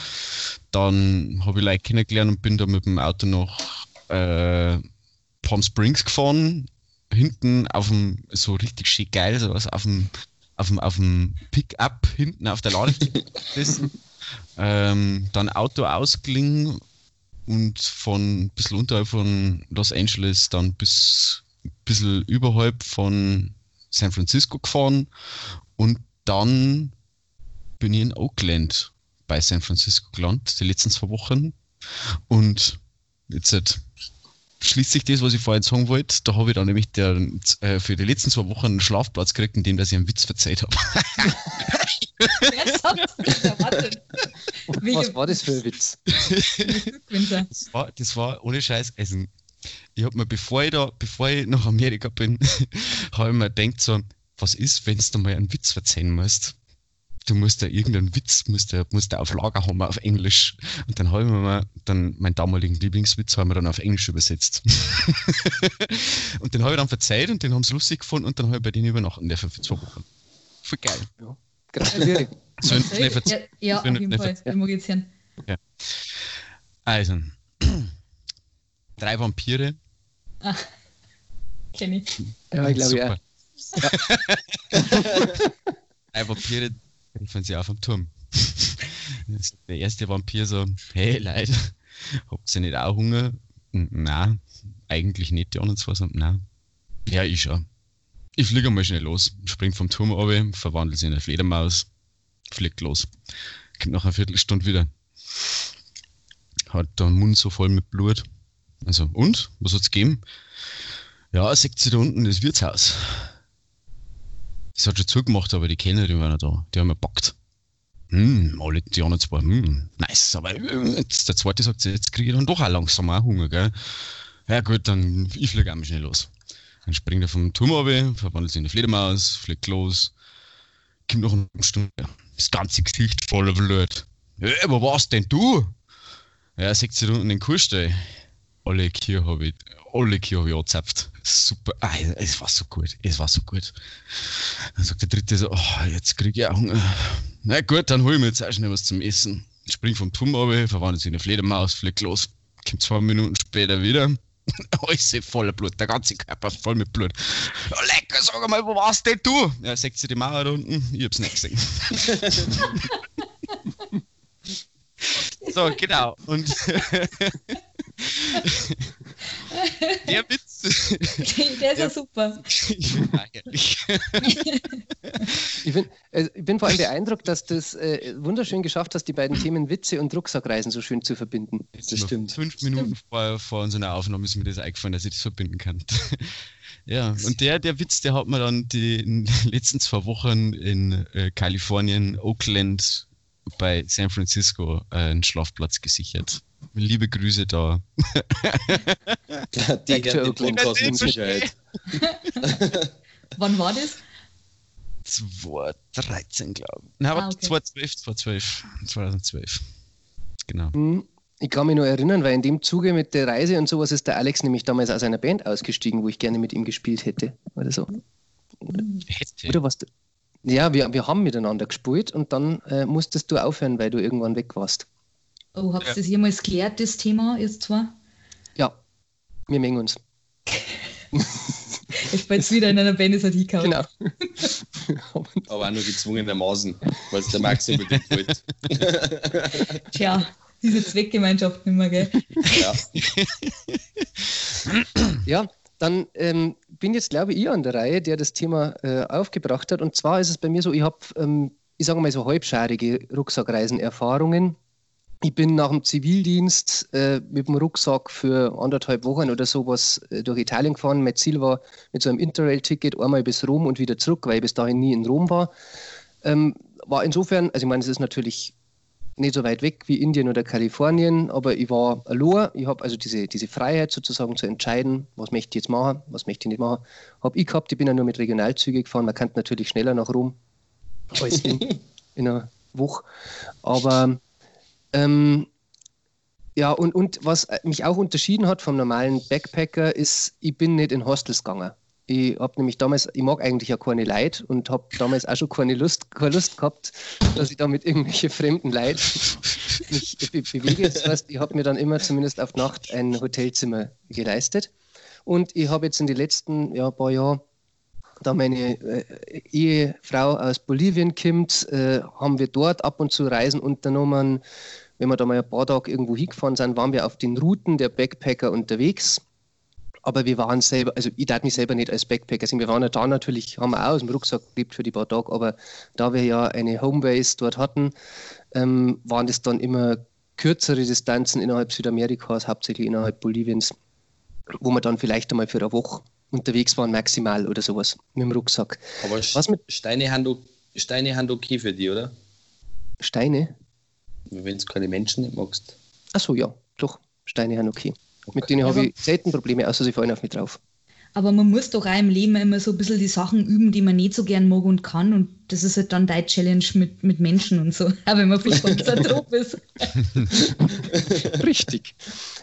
Dann habe ich Leute kennengelernt und bin da mit dem Auto nach äh, Palm Springs gefahren. Hinten auf dem, so richtig schick geil, so was auf dem, auf dem, auf dem Pickup hinten auf der Ladefläche. Ähm, dann Auto ausgeliehen und von ein bisschen unterhalb von Los Angeles dann bis ein bisschen überhalb von San Francisco gefahren und dann bin ich in Oakland bei San Francisco gelandet, die letzten zwei Wochen. Und jetzt schließt sich das, was ich vorhin sagen wollte. Da habe ich dann nämlich der, äh, für die letzten zwei Wochen einen Schlafplatz gekriegt, in dem dass ich einen Witz verzeiht habe. Was war das für ein Witz? Das war, das war ohne Scheiß. Also, ich habe mir, bevor ich da, bevor ich nach Amerika bin, habe ich mir gedacht, so, was ist, wenn du mal einen Witz verzeihen musst? Du musst da irgendeinen Witz, musst du, musst du auf Lager haben auf Englisch. Und dann habe ich mir mal dann meinen damaligen Lieblingswitz haben wir dann auf Englisch übersetzt. und den habe ich dann verzeiht und den haben sie lustig gefunden und dann habe ich bei denen übernachten dürfen für zwei Wochen. Voll geil. Gratuliere. So ein, Ja, ja, auf jeden Fall. Ich mag jetzt hören. Also, drei Vampire. Ah, kenn ich. Ja, ich glaube ja. Drei Vampire treffen sie auf am Turm. Der erste Vampir so, hey Leute, habt ihr nicht auch Hunger? Na, eigentlich nicht. Die anderen zwei so, na. Ja, ich schon. Ich fliege mal schnell los, spring vom Turm runter, verwandelt sich in eine Fledermaus, fliegt los. Kommt nach einer Viertelstunde wieder. hat den Mund so voll mit Blut. Also, und? Was hat's gegeben? Ja, sagt sie da unten das Wirtshaus. Das hat schon zugemacht, aber die Kellnerin war noch da. Die haben mir packt. Hm, alle die anderen zwei, hm, nice. Aber jetzt, der zweite sagt, jetzt kriege ich dann doch auch langsam auch Hunger, gell? Ja gut, dann ich fliege auch mal schnell los. Dann springt er vom Turm runter, verwandelt sich in eine Fledermaus, fliegt los, kommt noch eine Stunde. Das ganze Gesicht voller Blut. Ja, aber was denn du? Ja, er sagt sich unten in den Kurstall. Alle Kühe habe ich, alle Kühe habe ich angezapft. Super. Ah, es war so gut. Es war so gut. Dann sagt der dritte so, oh, jetzt kriege ich auch Hunger. Na gut, dann hol ich mir jetzt auch schnell was zum Essen. Spring vom Turm runter, verwandelt sich in eine Fledermaus, fliegt los. Kommt zwei Minuten später wieder. Alles voller Blut, der ganze Körper ist voll mit Blut. Ja, lecker, sag mal, wo warst denn du? Ja, sagt sie die Mauer da unten, ich hab's nicht gesehen. so, genau. Und der Witz. Der ist ja super. Ich bin, äh, ich bin vor allem beeindruckt, dass du es äh, wunderschön geschafft hast, die beiden Themen Witze und Rucksackreisen so schön zu verbinden. Das stimmt. Fünf Minuten vor, vor unserer Aufnahme ist mir das eingefallen, dass ich das verbinden kann. ja, und der, der Witz, der hat mir dann die in den letzten zwei Wochen in äh, Kalifornien, Oakland, bei San Francisco äh, einen Schlafplatz gesichert. Liebe Grüße da. Die Oakland. Podcast mit Sicherheit. Wann war das? 2013, glaube ich. Nein, aber Ah, okay. 2012, 2012. 2012. Genau. Hm, Ich kann mich nur erinnern, weil in dem Zuge mit der Reise und sowas ist der Alex nämlich damals aus einer Band ausgestiegen, wo ich gerne mit ihm gespielt hätte. Oder so. Hätte. Oder was? Ja, wir, wir haben miteinander gespielt und dann äh, musstest du aufhören, weil du irgendwann weg warst. Oh, habt ihr Ja. das jemals geklärt, das Thema, ihr zwei? Ja, wir mengen uns. Ich bin jetzt wieder in einer Band, ist halt hingehauen. Genau. Aber auch nur gezwungenermaßen, weil es der Max unbedingt wollte. Tja, diese Zweckgemeinschaft nicht mehr, gell? Ja. Ja, dann ähm, bin jetzt, glaube ich, ich an der Reihe, der das Thema äh, aufgebracht hat. Und zwar ist es bei mir so, ich habe, ähm, ich sage mal so halbschadige Rucksackreisen-Erfahrungen. Ich bin nach dem Zivildienst äh, mit dem Rucksack für anderthalb Wochen oder sowas äh, durch Italien gefahren. Mein Ziel war mit so einem Interrail-Ticket einmal bis Rom und wieder zurück, weil ich bis dahin nie in Rom war. Ähm, war insofern, also ich meine, es ist natürlich nicht so weit weg wie Indien oder Kalifornien, aber ich war allein. Ich habe also diese, diese Freiheit sozusagen zu entscheiden, was möchte ich jetzt machen, was möchte ich nicht machen, habe ich gehabt. Ich bin ja nur mit Regionalzüge gefahren. Man kann natürlich schneller nach Rom als in, in einer Woche. Aber ähm, ja, und, und was mich auch unterschieden hat vom normalen Backpacker ist, ich bin nicht in Hostels gegangen. Ich habe nämlich damals, ich mag eigentlich ja keine Leute und habe damals auch schon keine Lust, keine Lust gehabt, dass ich da mit irgendwelchen fremden Leuten mich be bewege. Das heißt, ich habe mir dann immer zumindest auf Nacht ein Hotelzimmer geleistet. Und ich habe jetzt in den letzten ja, paar Jahren, da meine äh, Ehefrau aus Bolivien kommt, äh, haben wir dort ab und zu Reisen unternommen. Wenn wir da mal ein paar Tage irgendwo hingefahren sind, waren wir auf den Routen der Backpacker unterwegs. Aber wir waren selber, also ich darf mich selber nicht als Backpacker sehen. Wir waren ja da natürlich, haben wir auch aus dem Rucksack gelebt für die paar Tage, aber da wir ja eine Homebase dort hatten, ähm, waren das dann immer kürzere Distanzen innerhalb Südamerikas, hauptsächlich innerhalb Boliviens, wo wir dann vielleicht einmal für eine Woche unterwegs waren, maximal oder sowas, mit dem Rucksack. Aber Was mit- Steine haben, Steine haben okay für die, oder? Steine? Wenn du keine Menschen nicht magst. Achso, ja, doch, Steine sind okay. Mit Okay. denen habe ich selten Probleme, außer sie fallen auf mich drauf. Aber man muss doch auch im Leben immer so ein bisschen die Sachen üben, die man nicht so gern mag und kann. Und das ist halt dann deine Challenge mit, mit Menschen und so. Aber wenn man Fischkonzentrat ist. Richtig.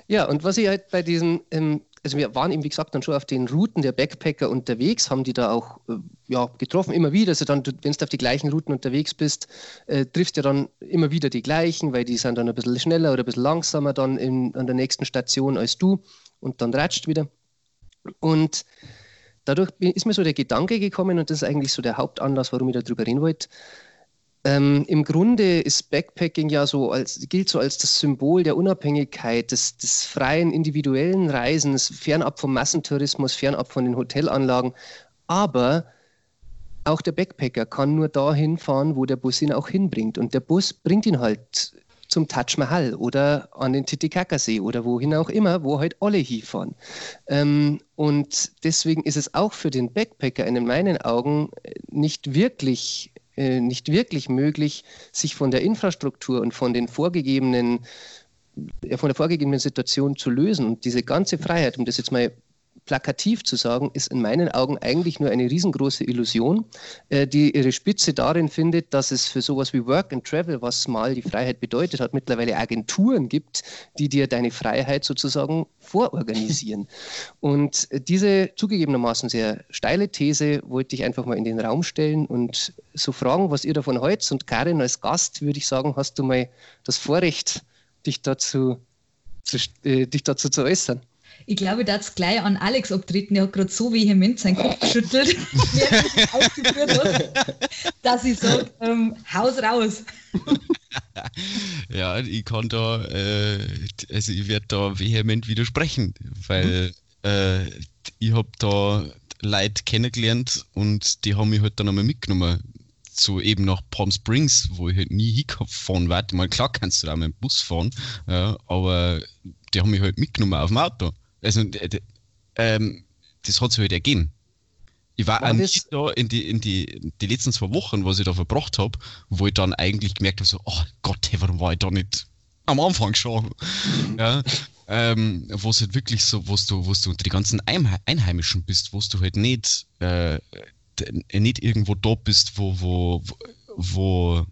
Ja, und was ich halt bei diesen, ähm, also wir waren eben, wie gesagt, dann schon auf den Routen der Backpacker unterwegs, haben die da auch äh, ja, getroffen, immer wieder. Also dann, wenn du auf die gleichen Routen unterwegs bist, äh, triffst du dann immer wieder die gleichen, weil die sind dann ein bisschen schneller oder ein bisschen langsamer dann in, an der nächsten Station als du und dann ratscht wieder. Und dadurch ist mir so der Gedanke gekommen, und das ist eigentlich so der Hauptanlass, warum ich darüber reden wollte. Ähm, Im Grunde ist Backpacking ja so als gilt so als das Symbol der Unabhängigkeit, des, des freien individuellen Reisens, fernab vom Massentourismus, fernab von den Hotelanlagen. Aber auch der Backpacker kann nur dahin fahren, wo der Bus ihn auch hinbringt. Und der Bus bringt ihn halt zum Taj Mahal oder an den Titicacasee oder wohin auch immer, wo halt alle hinfahren. Ähm, und deswegen ist es auch für den Backpacker in meinen Augen nicht wirklich äh, nicht wirklich möglich, sich von der Infrastruktur und von den vorgegebenen von der vorgegebenen Situation zu lösen. Und diese ganze Freiheit, um das jetzt mal plakativ zu sagen, ist in meinen Augen eigentlich nur eine riesengroße Illusion, äh, die ihre Spitze darin findet, dass es für sowas wie Work and Travel, was mal die Freiheit bedeutet hat, mittlerweile Agenturen gibt, die dir deine Freiheit sozusagen vororganisieren. und diese zugegebenermaßen sehr steile These wollte ich einfach mal in den Raum stellen und so fragen, was ihr davon haltet. Und Karin als Gast würde ich sagen, hast du mal das Vorrecht, dich dazu zu, äh, dich dazu zu äußern. Ich glaube, da hat gleich an Alex abtreten. Der hat gerade so vehement seinen Kopf geschüttelt, dass ich sage, ähm, Haus raus. ja, ich kann da, äh, also ich werde da vehement widersprechen, weil äh, ich habe da Leute kennengelernt und die haben mich halt dann einmal mitgenommen so eben nach Palm Springs, wo ich halt nie hingefahren werde. Mal klar kannst du da mit dem Bus fahren, ja, aber die haben mich halt mitgenommen auf dem Auto. Also, ähm, das hat sich halt ergeben. Ich war auch nicht da in die, in die, die letzten zwei Wochen, was ich da verbracht habe, wo ich dann eigentlich gemerkt habe, so, oh Gott, hey, warum war ich da nicht am Anfang schon? ja, ähm, wo es halt wirklich so, wo du, wo du unter die ganzen Einheimischen bist, wo du halt nicht, äh, nicht irgendwo da bist, wo, wo, wo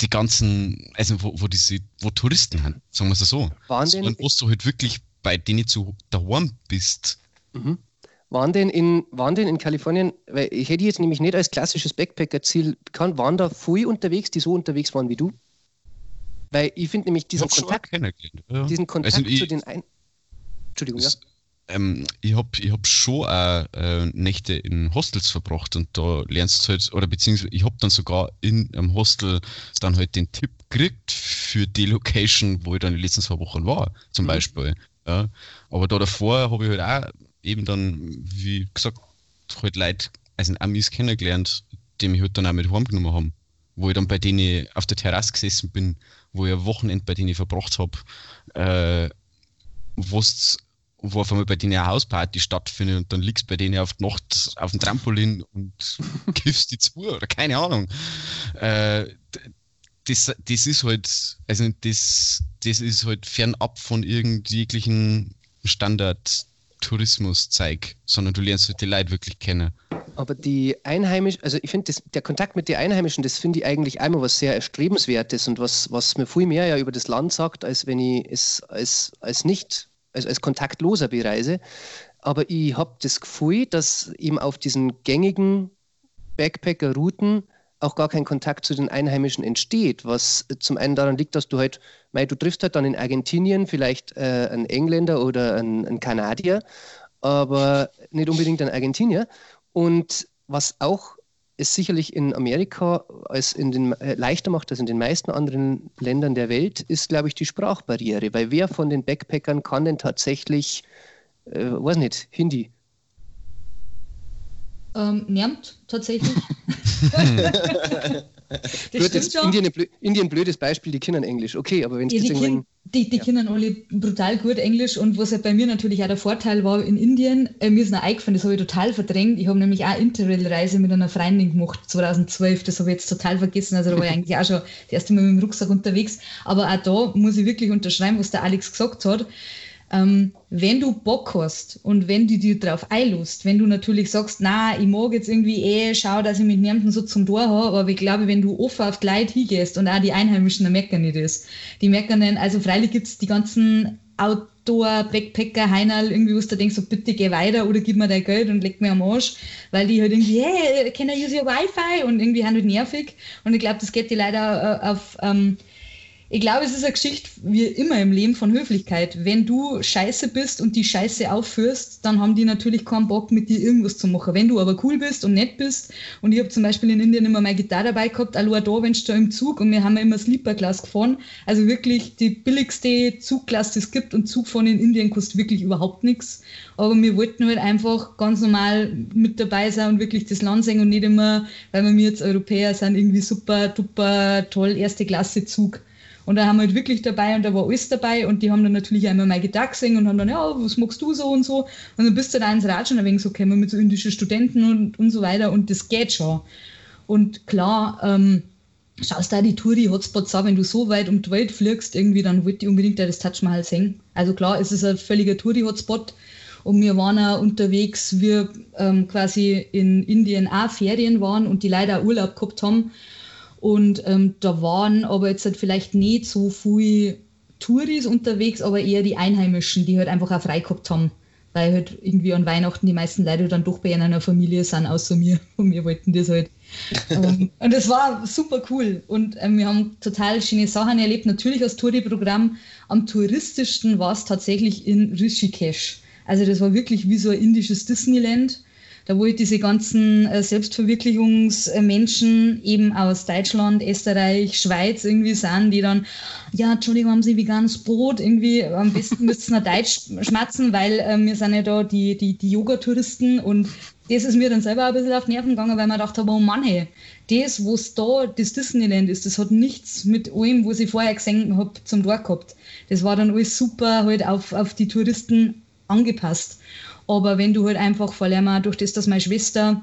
die ganzen, also wo, wo diese, wo Touristen haben, sagen wir es so. Waren denn, wo du halt wirklich bei denen zu daheim bist. Mhm. Waren denn, in, waren denn in Kalifornien, weil ich hätte jetzt nämlich nicht als klassisches Backpacker-Ziel bekannt, waren da viele unterwegs, die so unterwegs waren wie du? Weil ich finde nämlich diesen Kontakt, ja. diesen Kontakt also zu den ein Entschuldigung, ja ähm, ich habe ich hab schon auch äh, Nächte in Hostels verbracht und da lernst du halt, oder beziehungsweise ich habe dann sogar in einem Hostel dann halt den Tipp gekriegt für die Location, wo ich dann die letzten zwei Wochen war, zum mhm. Beispiel. Ja. Aber da davor habe ich halt auch eben dann, wie gesagt, halt Leute, also Amis kennengelernt, die mich halt dann auch mit heimgenommen haben. Wo ich dann bei denen auf der Terrasse gesessen bin, wo ich ein Wochenende bei denen verbracht habe, äh, wo es wo auf einmal bei denen eine Hausparty stattfindet und dann liegst bei denen auf die Nacht auf dem Trampolin und kiffst die zu oder keine Ahnung. Äh, das, das ist halt, also das, das ist halt fernab von irgendjeglichen Standard-Tourismus-Zeig, sondern du lernst halt die Leute wirklich kennen. Aber die Einheimischen, also ich finde, der Kontakt mit den Einheimischen, das finde ich eigentlich einmal was sehr Erstrebenswertes und was, was mir viel mehr ja über das Land sagt, als wenn ich es als, als nicht also als kontaktloser bereise. Aber ich habe das Gefühl, dass eben auf diesen gängigen Backpacker-Routen auch gar kein Kontakt zu den Einheimischen entsteht, was zum einen daran liegt, dass du halt, mei, du triffst halt dann in Argentinien vielleicht äh, einen Engländer oder einen, einen Kanadier, aber nicht unbedingt einen Argentinier. Und was auch es sicherlich in Amerika als in den, äh, leichter macht als in den meisten anderen Ländern der Welt, ist, glaube ich, die Sprachbarriere. Weil wer von den Backpackern kann denn tatsächlich, äh, weiß nicht, Hindi? Ähm, niemand, tatsächlich. Gut, jetzt Indien, Indien, blödes Beispiel, die kennen Englisch. Okay, aber wenn ja, die, kind, die, die ja. kennen alle brutal gut Englisch und was halt bei mir natürlich auch der Vorteil war in Indien, äh, mir ist noch eingefallen, das habe ich total verdrängt. Ich habe nämlich auch Interrail-Reise mit einer Freundin gemacht, 2012, das habe ich jetzt total vergessen. Also da war ich eigentlich auch schon das erste Mal mit dem Rucksack unterwegs. Aber auch da muss ich wirklich unterschreiben, was der Alex gesagt hat ähm, wenn du Bock hast und wenn du dir darauf einlust, wenn du natürlich sagst, na, ich mag jetzt irgendwie eh, schau, dass ich mit niemandem so zum Tor habe, aber ich glaube, wenn du offen auf die Leute hingehst und auch die Einheimischen, dann merken nicht das. Die merken dann, also freilich gibt es die ganzen Outdoor, Backpacker, Heinal, irgendwie, wo du denkst, so bitte geh weiter oder gib mir dein Geld und leg mir am Arsch, weil die halt irgendwie, hey, can I use your Wi-Fi? Und irgendwie haben halt nervig. Und ich glaube, das geht die leider äh, auf, ähm, ich glaube, es ist eine Geschichte wie immer im Leben von Höflichkeit. Wenn du scheiße bist und die Scheiße aufführst, dann haben die natürlich keinen Bock, mit dir irgendwas zu machen. Wenn du aber cool bist und nett bist, und ich habe zum Beispiel in Indien immer meine Gitarre dabei gehabt, allein da, wenn du im Zug, und wir haben immer Sleeper Class gefahren, also wirklich die billigste Zugklasse, die es gibt, und Zugfahren in Indien kostet wirklich überhaupt nichts. Aber wir wollten halt einfach ganz normal mit dabei sein und wirklich das Land sehen und nicht immer, weil wir jetzt Europäer sind, irgendwie super, duper, toll, erste Klasse Zug. Und da haben wir halt wirklich dabei und da war alles dabei und die haben dann natürlich einmal meine Gitarre gesehen und haben dann, ja, was magst du so und so. Und dann bist du da ins Rad schon ein wenig so gekommen mit so indischen Studenten und, und so weiter und das geht schon. Und klar, ähm, schaust da die Touri-Hotspots an, wenn du so weit um die Welt fliegst, irgendwie, dann wollte ich unbedingt das Touch Mahal sehen. Also klar, es ist ein völliger Touri-Hotspot und wir waren auch unterwegs, wir ähm, quasi in Indien auch Ferien waren und die leider Urlaub gehabt haben und ähm, da waren aber jetzt halt vielleicht nicht so viele Touris unterwegs, aber eher die Einheimischen, die halt einfach auch frei gehabt haben. Weil halt irgendwie an Weihnachten die meisten Leute dann doch bei einer Familie sind, außer mir. Und wir wollten das halt. ähm, und das war super cool. Und ähm, wir haben total schöne Sachen erlebt. Natürlich als Touri-Programm. Am touristischsten war es tatsächlich in Rishikesh. Also das war wirklich wie so ein indisches Disneyland da wo ich diese ganzen äh, Selbstverwirklichungsmenschen eben aus Deutschland, Österreich, Schweiz irgendwie sind, die dann, ja, Entschuldigung, haben Sie veganes Brot? Irgendwie am besten müssten wir Deutsch schmatzen, weil äh, wir sind ja da die, die, die Yoga-Touristen und das ist mir dann selber ein bisschen auf Nerven gegangen, weil man dachte, oh Mann, hey, das, was da das Disneyland ist, das hat nichts mit allem, was ich vorher gesehen habe, zum Tor gehabt. Das war dann alles super halt auf, auf die Touristen angepasst. Aber wenn du halt einfach, vor allem durch das, dass meine Schwester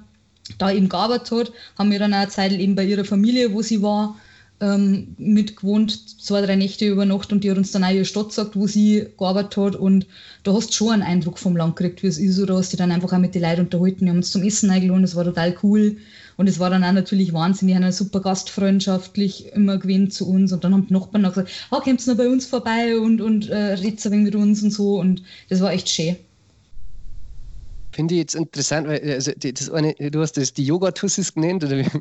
da eben gearbeitet hat, haben wir dann auch eine Zeit eben bei ihrer Familie, wo sie war, ähm, mitgewohnt, zwei, drei Nächte über Nacht und die hat uns dann auch ihre Stadt gesagt, wo sie gearbeitet hat und da hast du schon einen Eindruck vom Land gekriegt, wie es ist, oder hast du dann einfach auch mit den Leuten unterhalten, wir haben uns zum Essen eingeladen, das war total cool und es war dann auch natürlich Wahnsinn, die haben super gastfreundschaftlich immer gewinnt zu uns und dann haben die Nachbarn auch gesagt, ah, oh, kommt noch bei uns vorbei und, und äh, redet ein wenig mit uns und so und das war echt schön. Finde ich jetzt interessant, weil also das eine, du hast das die Yoga-Tussis genannt. Oder wie?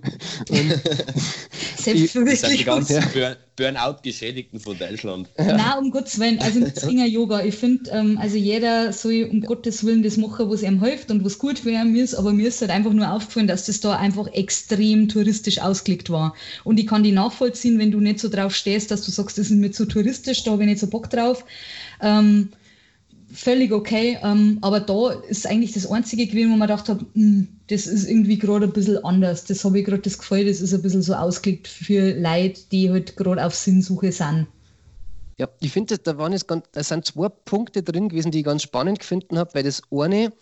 Selbstverständlich. Das sind die ganzen ja. Burnout-Geschädigten von Deutschland. Ja. Nein, um Gottes Willen, also nichts gegen Yoga. Ich finde, ähm, also jeder soll um Gottes Willen das machen, was ihm hilft und was gut für ihn ist, aber mir ist halt einfach nur aufgefallen, dass das da einfach extrem touristisch ausgelegt war. Und ich kann die nachvollziehen, wenn du nicht so drauf stehst, dass du sagst, das ist mir zu touristisch, da habe ich nicht so Bock drauf. Ähm, völlig okay. Ähm, aber da ist eigentlich das Einzige gewesen, wo man gedacht hat, hm, das ist irgendwie gerade ein bisschen anders. Das habe ich gerade das Gefühl, das ist ein bisschen so ausgelegt für Leute, die halt gerade auf Sinnsuche sind. Ja, ich finde, da waren jetzt ganz, da sind zwei Punkte drin gewesen, die ich ganz spannend gefunden habe, weil das eine,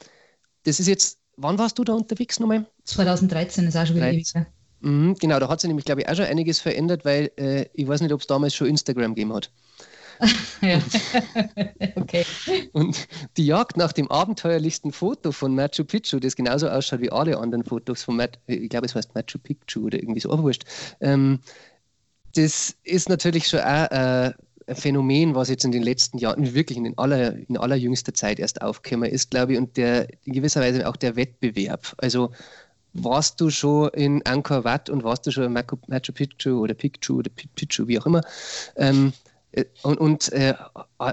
das ist jetzt, wann warst du da unterwegs nochmal? 2013 ist auch schon wieder ewig. Mhm, genau, da hat sich nämlich, glaube ich, auch schon einiges verändert, weil äh, ich weiß nicht, ob es damals schon Instagram gegeben hat. okay. Und die Jagd nach dem abenteuerlichsten Foto von Machu Picchu, das genauso ausschaut wie alle anderen Fotos von Matt, ich glaube, es heißt Machu Picchu oder irgendwie so, aber wurscht. Ähm, das ist natürlich schon auch äh, ein Phänomen, was jetzt in den letzten Jahren, wirklich in, aller, in allerjüngster Zeit erst aufgekommen ist, glaube ich, und der in gewisser Weise auch der Wettbewerb. Also warst du schon in Angkor Wat und warst du schon in Machu Picchu oder Picchu oder Picchu, wie auch immer, ähm, äh, und, und äh,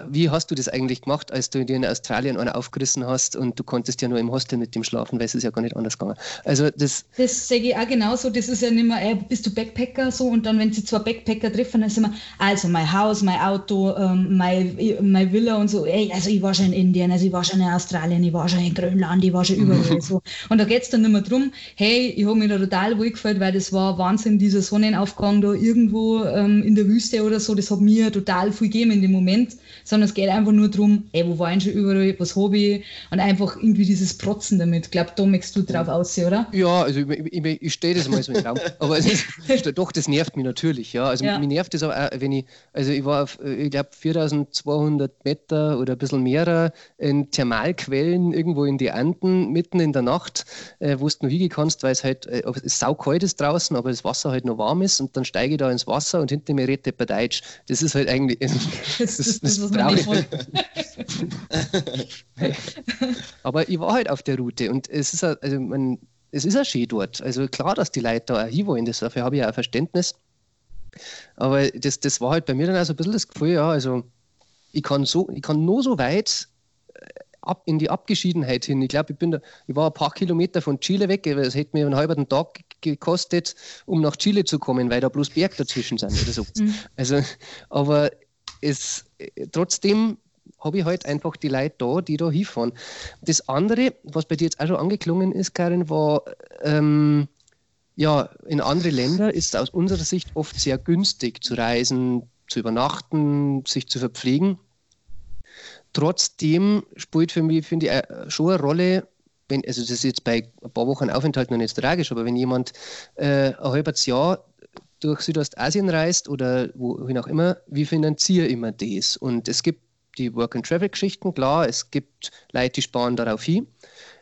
wie hast du das eigentlich gemacht, als du dir in Australien einen aufgerissen hast und du konntest ja nur im Hostel mit dem schlafen, weil es ist ja gar nicht anders gegangen. Also das, das sage ich auch genauso. Das ist ja nicht mehr, ey, bist du Backpacker so und dann, wenn sie zwei Backpacker treffen, dann sind wir, also mein Haus, mein Auto, ähm, mein, mein Villa und so. Ey, also ich war schon in Indien, also ich war schon in Australien, ich war schon in Grönland, ich war schon überall so. Und da geht es dann nicht mehr darum, hey, ich habe mich da total wohl gefällt, weil das war Wahnsinn, dieser Sonnenaufgang da irgendwo ähm, in der Wüste oder so, das hat mir total viel gegeben in dem Moment sondern es geht einfach nur darum, ey, wo waren schon überall, was habe ich und einfach irgendwie dieses Protzen damit. Ich glaube, da möchtest du drauf aussehen, oder? Ja, also ich, ich, ich stehe das mal so im Raum, aber es ist, doch, das nervt mich natürlich, ja. Also ja. mich nervt das auch, wenn ich, also ich war auf, ich glaube, 4200 Meter oder ein bisschen mehr in Thermalquellen irgendwo in die Anden, mitten in der Nacht, äh, wo du noch hingehen kannst, weil es halt, äh, es saukalt ist draußen, aber das Wasser halt noch warm ist und dann steige ich da ins Wasser und hinter mir redet der Deutsch. Das ist halt eigentlich, das, das, das, das traurig. Aber ich war halt auf der Route und es ist, also man, es ist ja schön dort. Also klar, dass die Leute da auch hinwollen, dafür habe ich ja ein Verständnis. Aber das, das war halt bei mir dann auch so ein bisschen das Gefühl, ja, also ich kann so, ich kann nur so weit äh, ab, in die Abgeschiedenheit hin. Ich glaube, ich bin da, ich war ein paar Kilometer von Chile weg, es hätte mir einen halben Tag gekostet, um nach Chile zu kommen, weil da bloß Berg dazwischen sind oder so. Mhm. Also, aber es trotzdem habe ich halt einfach die Leute da, die da hinfahren. Das andere, was bei dir jetzt auch schon angeklungen ist, Karin, war, ähm, ja, in andere Länder ist es aus unserer Sicht oft sehr günstig zu reisen, zu übernachten, sich zu verpflegen. Trotzdem spielt für mich, finde ich, schon eine Rolle, wenn, also das ist jetzt bei ein paar Wochen Aufenthalt noch nicht tragisch, aber wenn jemand äh, ein halbes Jahr durch Südostasien reist oder wohin auch immer, wie finanziere ich mir das? Und es gibt die Work-and-Travel-Geschichten, klar, es gibt Leute, die sparen darauf hin.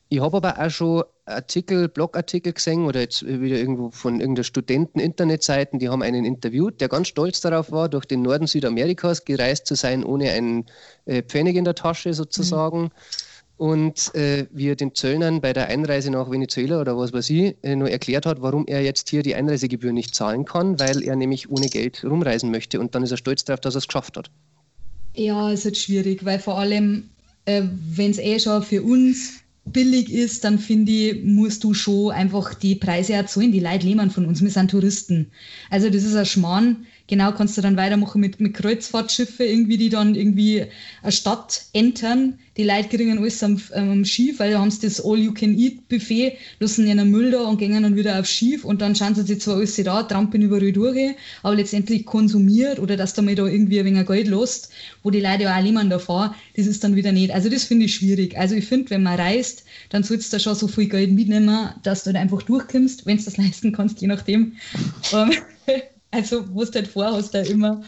Ich habe aber auch schon Artikel, Blogartikel gesehen oder jetzt wieder irgendwo von irgendeiner Studenten-Internetseiten, die haben einen interviewt, der ganz stolz darauf war, durch den Norden Südamerikas gereist zu sein, ohne einen äh, Pfennig in der Tasche sozusagen. Mhm. Und äh, wie er den Zöllnern bei der Einreise nach Venezuela oder was weiß ich, äh, nur erklärt hat, warum er jetzt hier die Einreisegebühr nicht zahlen kann, weil er nämlich ohne Geld rumreisen möchte. Und dann ist er stolz darauf, dass er es geschafft hat. Ja, es wird schwierig, weil vor allem, äh, wenn es eh schon für uns billig ist, dann finde ich, musst du schon einfach die Preise erzahlen. Die Leute leben von uns, wir sind Touristen. Also das ist ein Schmarrn, genau kannst du dann weitermachen mit, mit Kreuzfahrtschiffe, irgendwie, die dann irgendwie eine Stadt entern. Die Leute kriegen alles am, am Schiff, weil da haben sie das All-You-Can-Eat-Buffet, lassen ihren Müll da und gehen dann wieder aufs Schiff und dann schauen sie sich zwar alles da, trampeln überall durch, aber letztendlich konsumiert oder dass da mal da irgendwie ein wenig Geld lässt, wo die Leute ja auch leben davor, das ist dann wieder nicht. Also das finde ich schwierig. Also ich finde, wenn man reist, dann sollst du da schon so viel Geld mitnehmen, dass du da einfach durchkommst, wenn du das leisten kannst, je nachdem. Also, was du halt vorhast, da immer.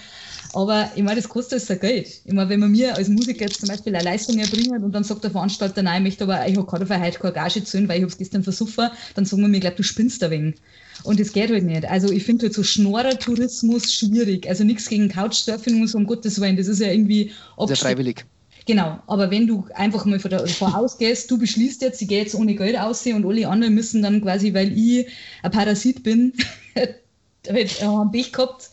Aber ich meine, das kostet ja Geld. Ich meine, wenn man mir als Musiker jetzt zum Beispiel eine Leistung erbringen und dann sagt der Veranstalter, nein, ich möchte aber, ich habe gerade für heute keine Gage zahlen, weil ich habe es gestern versucht, dann sagen wir mir, glaube du spinnst da wegen. Und das geht halt nicht. Also ich finde halt so Schnorrer-Tourismus schwierig. Also nichts gegen Couchsurfing muss um Gottes Willen. Das ist ja irgendwie Sehr freiwillig. Genau, aber wenn du einfach mal davon ausgehst, du beschließt jetzt, ich gehe jetzt ohne Geld aussehen und alle anderen müssen dann quasi, weil ich ein Parasit bin, halt, äh, haben Pech gehabt,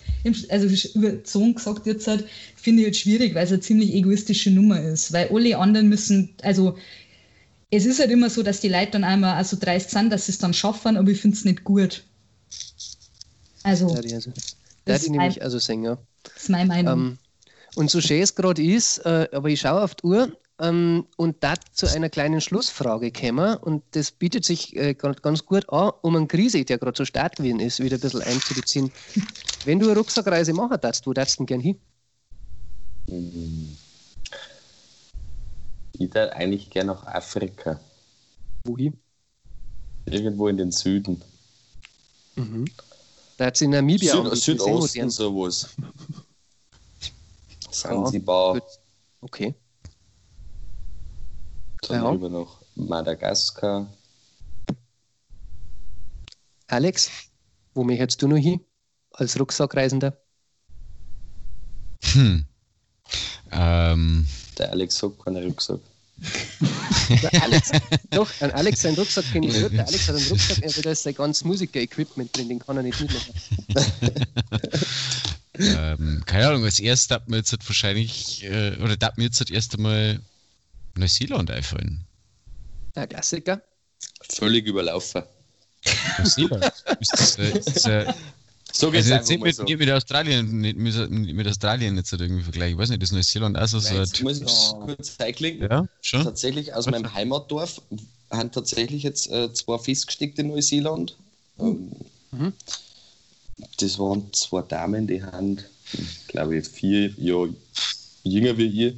also überzogen gesagt jetzt halt, finde ich halt schwierig, weil es eine ziemlich egoistische Nummer ist, weil alle anderen müssen, also es ist halt immer so, dass die Leute dann einmal also dreist sind, dass sie es dann schaffen, aber ich finde es nicht gut. Also, ja, also, das, ist nämlich also singen, ja. Das ist meine Meinung. Ähm, und so schön es gerade ist, äh, aber ich schaue auf die Uhr, ähm, und da zu einer kleinen Schlussfrage kommen. Und das bietet sich äh, ganz gut an, um einen Krise, der gerade so stark gewesen ist, wieder ein bisschen einzubeziehen. Wenn du eine Rucksackreise machen darfst, wo darfst du denn gern hin? Ich darf eigentlich gern nach Afrika. Wohin? Irgendwo in den Süden. Mhm. Da hat es in Namibia Süd, Südosten sowas. Sansibar. Ja, okay. Dann ja. rüber nach Madagaskar. Alex, wo möchtest du noch hin als Rucksackreisender? Hm. Ähm. Der Alex hat keinen Rucksack. der Alex, doch, ein Alex seinen Rucksack kenne ich Der Alex hat einen Rucksack, aber da ist sein ganzes Musiker-Equipment drin, den kann er nicht mitnehmen. ähm, keine Ahnung, als erstes hat mir jetzt wahrscheinlich, äh, oder hat mir jetzt erst einmal Neuseeland einfallen. Ja, Klassiker. Völlig überlaufen. Neuseeland? ist das, äh, ist äh, so geht's also jetzt mit, so. mit, Australien, mit, mit Australien jetzt halt irgendwie vergleichen. Ich weiß nicht, ist Neuseeland auch so, so Jetzt muss ich kurz Cycling. Ja, schon. Tatsächlich aus meinem Heimatdorf haben tatsächlich jetzt äh, zwei festgesteckt in Neuseeland. Ähm, mhm. Das waren zwei Damen, die haben, glaube ich, vier Jahre jünger wie ich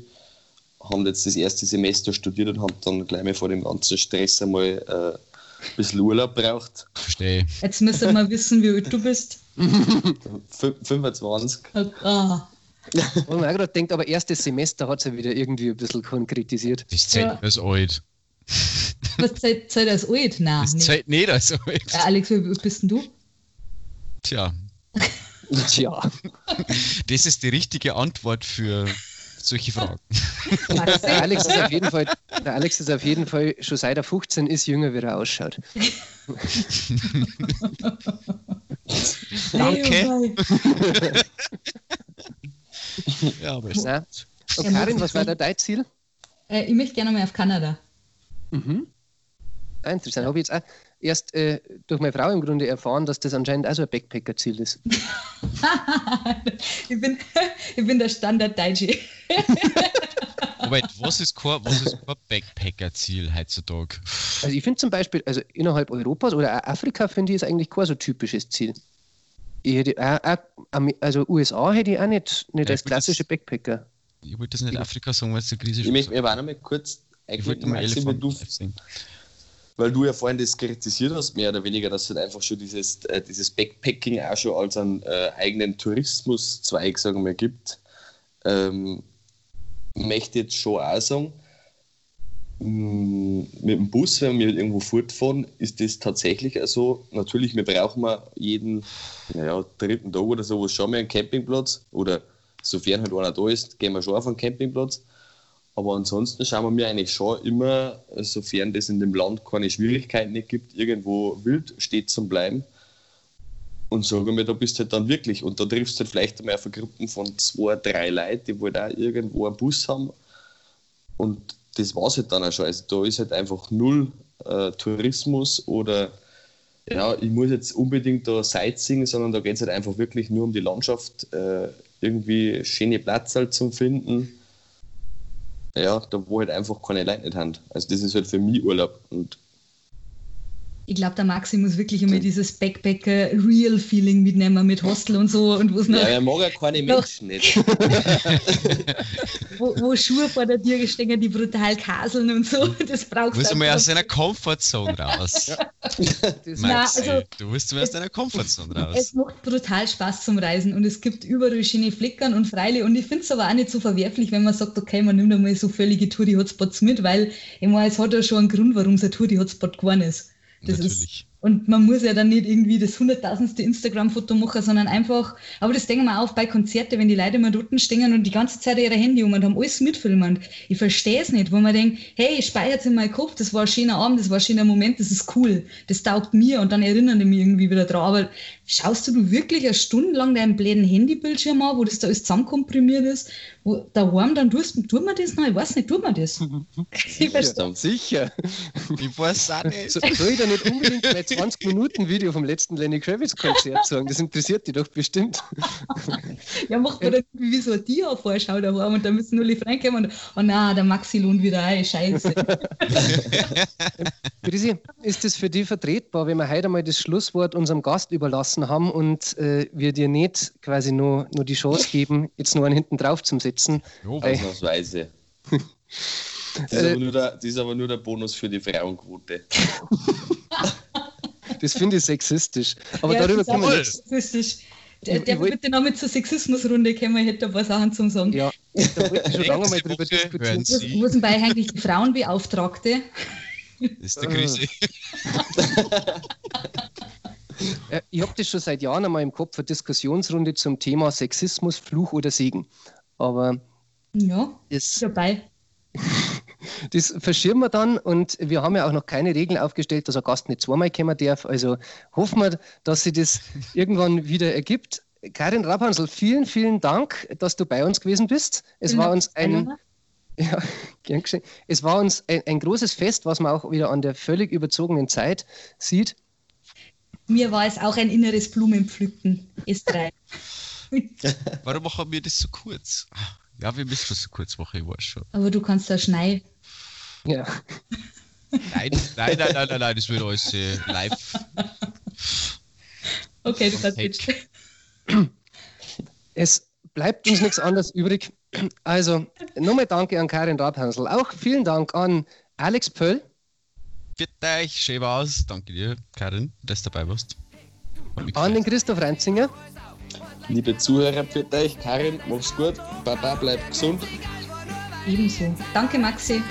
haben jetzt das erste Semester studiert und haben dann gleich mal vor dem ganzen Stress einmal äh, ein bisschen Urlaub braucht. Verstehe. Jetzt müssen wir wissen, wie alt du bist. 25. Ah. Und man auch gerade denkt, aber erstes Semester hat es ja wieder irgendwie ein bisschen konkretisiert. Das zählt ja. als alt. Was zählt, zählt als alt? Nein. Das nicht. zählt nicht als alt. Ja, Alex, wie bist denn du? Tja. Tja. Das ist die richtige Antwort für solche Fragen. Der Alex, ist auf jeden Fall, der Alex ist auf jeden Fall schon seit er 15 ist jünger, wie er ausschaut. Danke. ja, aber ist Nein. Und Karin, was war da dein Ziel? Äh, ich möchte gerne mal auf Kanada. Mhm. Ah, interessant. Habe ich jetzt auch erst äh, durch meine Frau im Grunde erfahren, dass das anscheinend auch so ein Backpacker-Ziel ist. ich, bin, ich bin der Standard-Deutsche. Moment, was ist kein, was ist kein Backpacker-Ziel heutzutage? Also ich finde zum Beispiel, also innerhalb Europas oder auch Afrika finde ich ist eigentlich kein so typisches Ziel. Ich hätte auch, auch, also USA hätte ich auch nicht, nicht Ja, als gut, das- klassische Backpacker. Ich wollte das nicht Afrika sagen, weil es eine Krise Ich möchte aber auch noch mal kurz Ich wollte mal Maxi, Elefanten du. Weil du ja vorhin das kritisiert hast, mehr oder weniger, dass halt einfach schon dieses, äh, dieses Backpacking auch schon als einen äh, eigenen Tourismuszweig, sagen wir gibt. Ähm, möchte jetzt schon auch sagen, mh, mit dem Bus, wenn wir irgendwo fortfahren, ist das tatsächlich auch so. Natürlich, wir brauchen mal jeden naja, dritten Tag oder sowas schon mal einen Campingplatz oder sofern halt einer da ist, gehen wir schon auf einen Campingplatz. Aber ansonsten schauen wir mir eigentlich schon immer, sofern das in dem Land keine Schwierigkeiten gibt, irgendwo wild steht zum Bleiben. Und sagen wir, da bist du halt dann wirklich. Und da triffst du halt vielleicht einmal auf eine Gruppe von zwei, drei Leuten, die wohl auch irgendwo einen Bus haben. Und das war es halt dann auch schon. Also da ist halt einfach null äh, Tourismus oder ja, ich muss jetzt unbedingt da Sightseeing, sondern da geht es halt einfach wirklich nur um die Landschaft, äh, irgendwie schöne Plätze halt zum Finden. Ja, da wo halt einfach keine Leute nicht haben. Also das ist halt für mich Urlaub. Und Ich glaube, der Maxi muss wirklich immer dieses Backpacker-Real-Feeling mitnehmen mit Hostel und so und wo es noch ja, er mag ja keine. Menschen nicht. wo, wo Schuhe vor der Tür stehen, die brutal kaseln und so. Das brauchst Muss du mal einfach. aus seiner Comfortzone raus. Das Nein, Maxi, also- du musst mal aus deiner Comfortzone raus. Es macht brutal Spaß zum Reisen und es gibt überall schöne Fleckern und Freile und ich finde es aber auch nicht so verwerflich, wenn man sagt, okay, man nimmt einmal so völlige Touri-Hotspots mit, weil ich meine, es hat ja schon einen Grund, warum es ein Touri-Hotspot geworden ist. Das Natürlich. Ist, und man muss ja dann nicht irgendwie das hunderttausendste Instagram-Foto machen, sondern einfach, aber das denken wir auch bei Konzerten, wenn die Leute immer dort stehen und die ganze Zeit ihre Handy um und haben alles mitfilmen. Ich verstehe es nicht, wo man denkt, hey, ich speichere es in meinen Kopf, das war ein schöner Abend, das war ein schöner Moment, das ist cool, das taugt mir und dann erinnern die mich irgendwie wieder dran. Aber schaust du du wirklich eine Stunde lang deinen bläden Handybildschirm an, wo das da alles zusammenkomprimiert ist, wo daheim dann tust, tut man das noch? Ich weiß nicht, tut man das? ich verstehe. Ja, sicher. Ich weiß auch nicht. So, soll ich da nicht unbedingt mein 20-Minuten-Video vom letzten Lenny Kravitz-Konzert sagen? Das interessiert dich doch bestimmt. Ja, macht man dann irgendwie wie so eine Dia-Vorschau daheim und dann müssen nur die reinkommen und oh nein, der Maxi lohnt wieder ein, scheiße. Grisi, ist es für dich vertretbar, wenn wir heute einmal das Schlusswort unserem Gast überlassen haben und äh, wir dir nicht quasi nur, nur die Chance geben, jetzt nur einen hinten drauf zu setzen? Jo. Ausnahmsweise. Das ist, Äh, aber nur der, das ist aber nur der Bonus für die Frauenquote. Das finde ich sexistisch. Aber ja, darüber können wir jetzt. sexistisch. Der, der bitte noch mit zur Sexismusrunde kommen, ich hätte ein paar Sachen zum Sagen. Ja, da wollte ich schon lange mal drüber diskutieren. wo sind bei eigentlich die Frauenbeauftragte? Das ist der Grüße. Äh, Ich habe das schon seit Jahren einmal im Kopf, eine Diskussionsrunde zum Thema Sexismus, Fluch oder Segen. Aber Ja, das, dabei. das verschirmen wir dann und wir haben ja auch noch keine Regeln aufgestellt, dass ein Gast nicht zweimal kommen darf. Also hoffen wir, dass sich das irgendwann wieder ergibt. Karin Rapansel, vielen, vielen Dank, dass du bei uns gewesen bist. Es Vielen war uns ein, ja, gern geschehen. Es war uns ein, ein großes Fest, was man auch wieder an der völlig überzogenen Zeit sieht. Mir war es auch ein inneres Blumenpflücken. S3. Warum machen wir das so kurz? Ja, wir müssen das so kurz machen, ich weiß schon. Aber du kannst da schneiden. Ja. Nein, nein, nein, nein, nein, nein das wird alles äh, live. Okay, du kannst jetzt. Es bleibt uns nichts anderes übrig. Also, nochmal danke an Karin Rabhansel. Auch vielen Dank an Alex Pöll. Bitte euch, schön war's. Danke dir, Karin, dass du dabei warst. An den. Christoph Reinzinger, Liebe Zuhörer, für euch, Karin, mach's gut. Papa, bleib gesund. Ebenso. Danke, Maxi.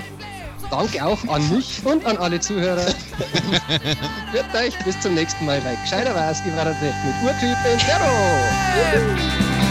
danke auch an mich und an alle Zuhörer. Wird euch bis zum nächsten Mal bei Gescheiter was, war der mit Urtyp in Servo.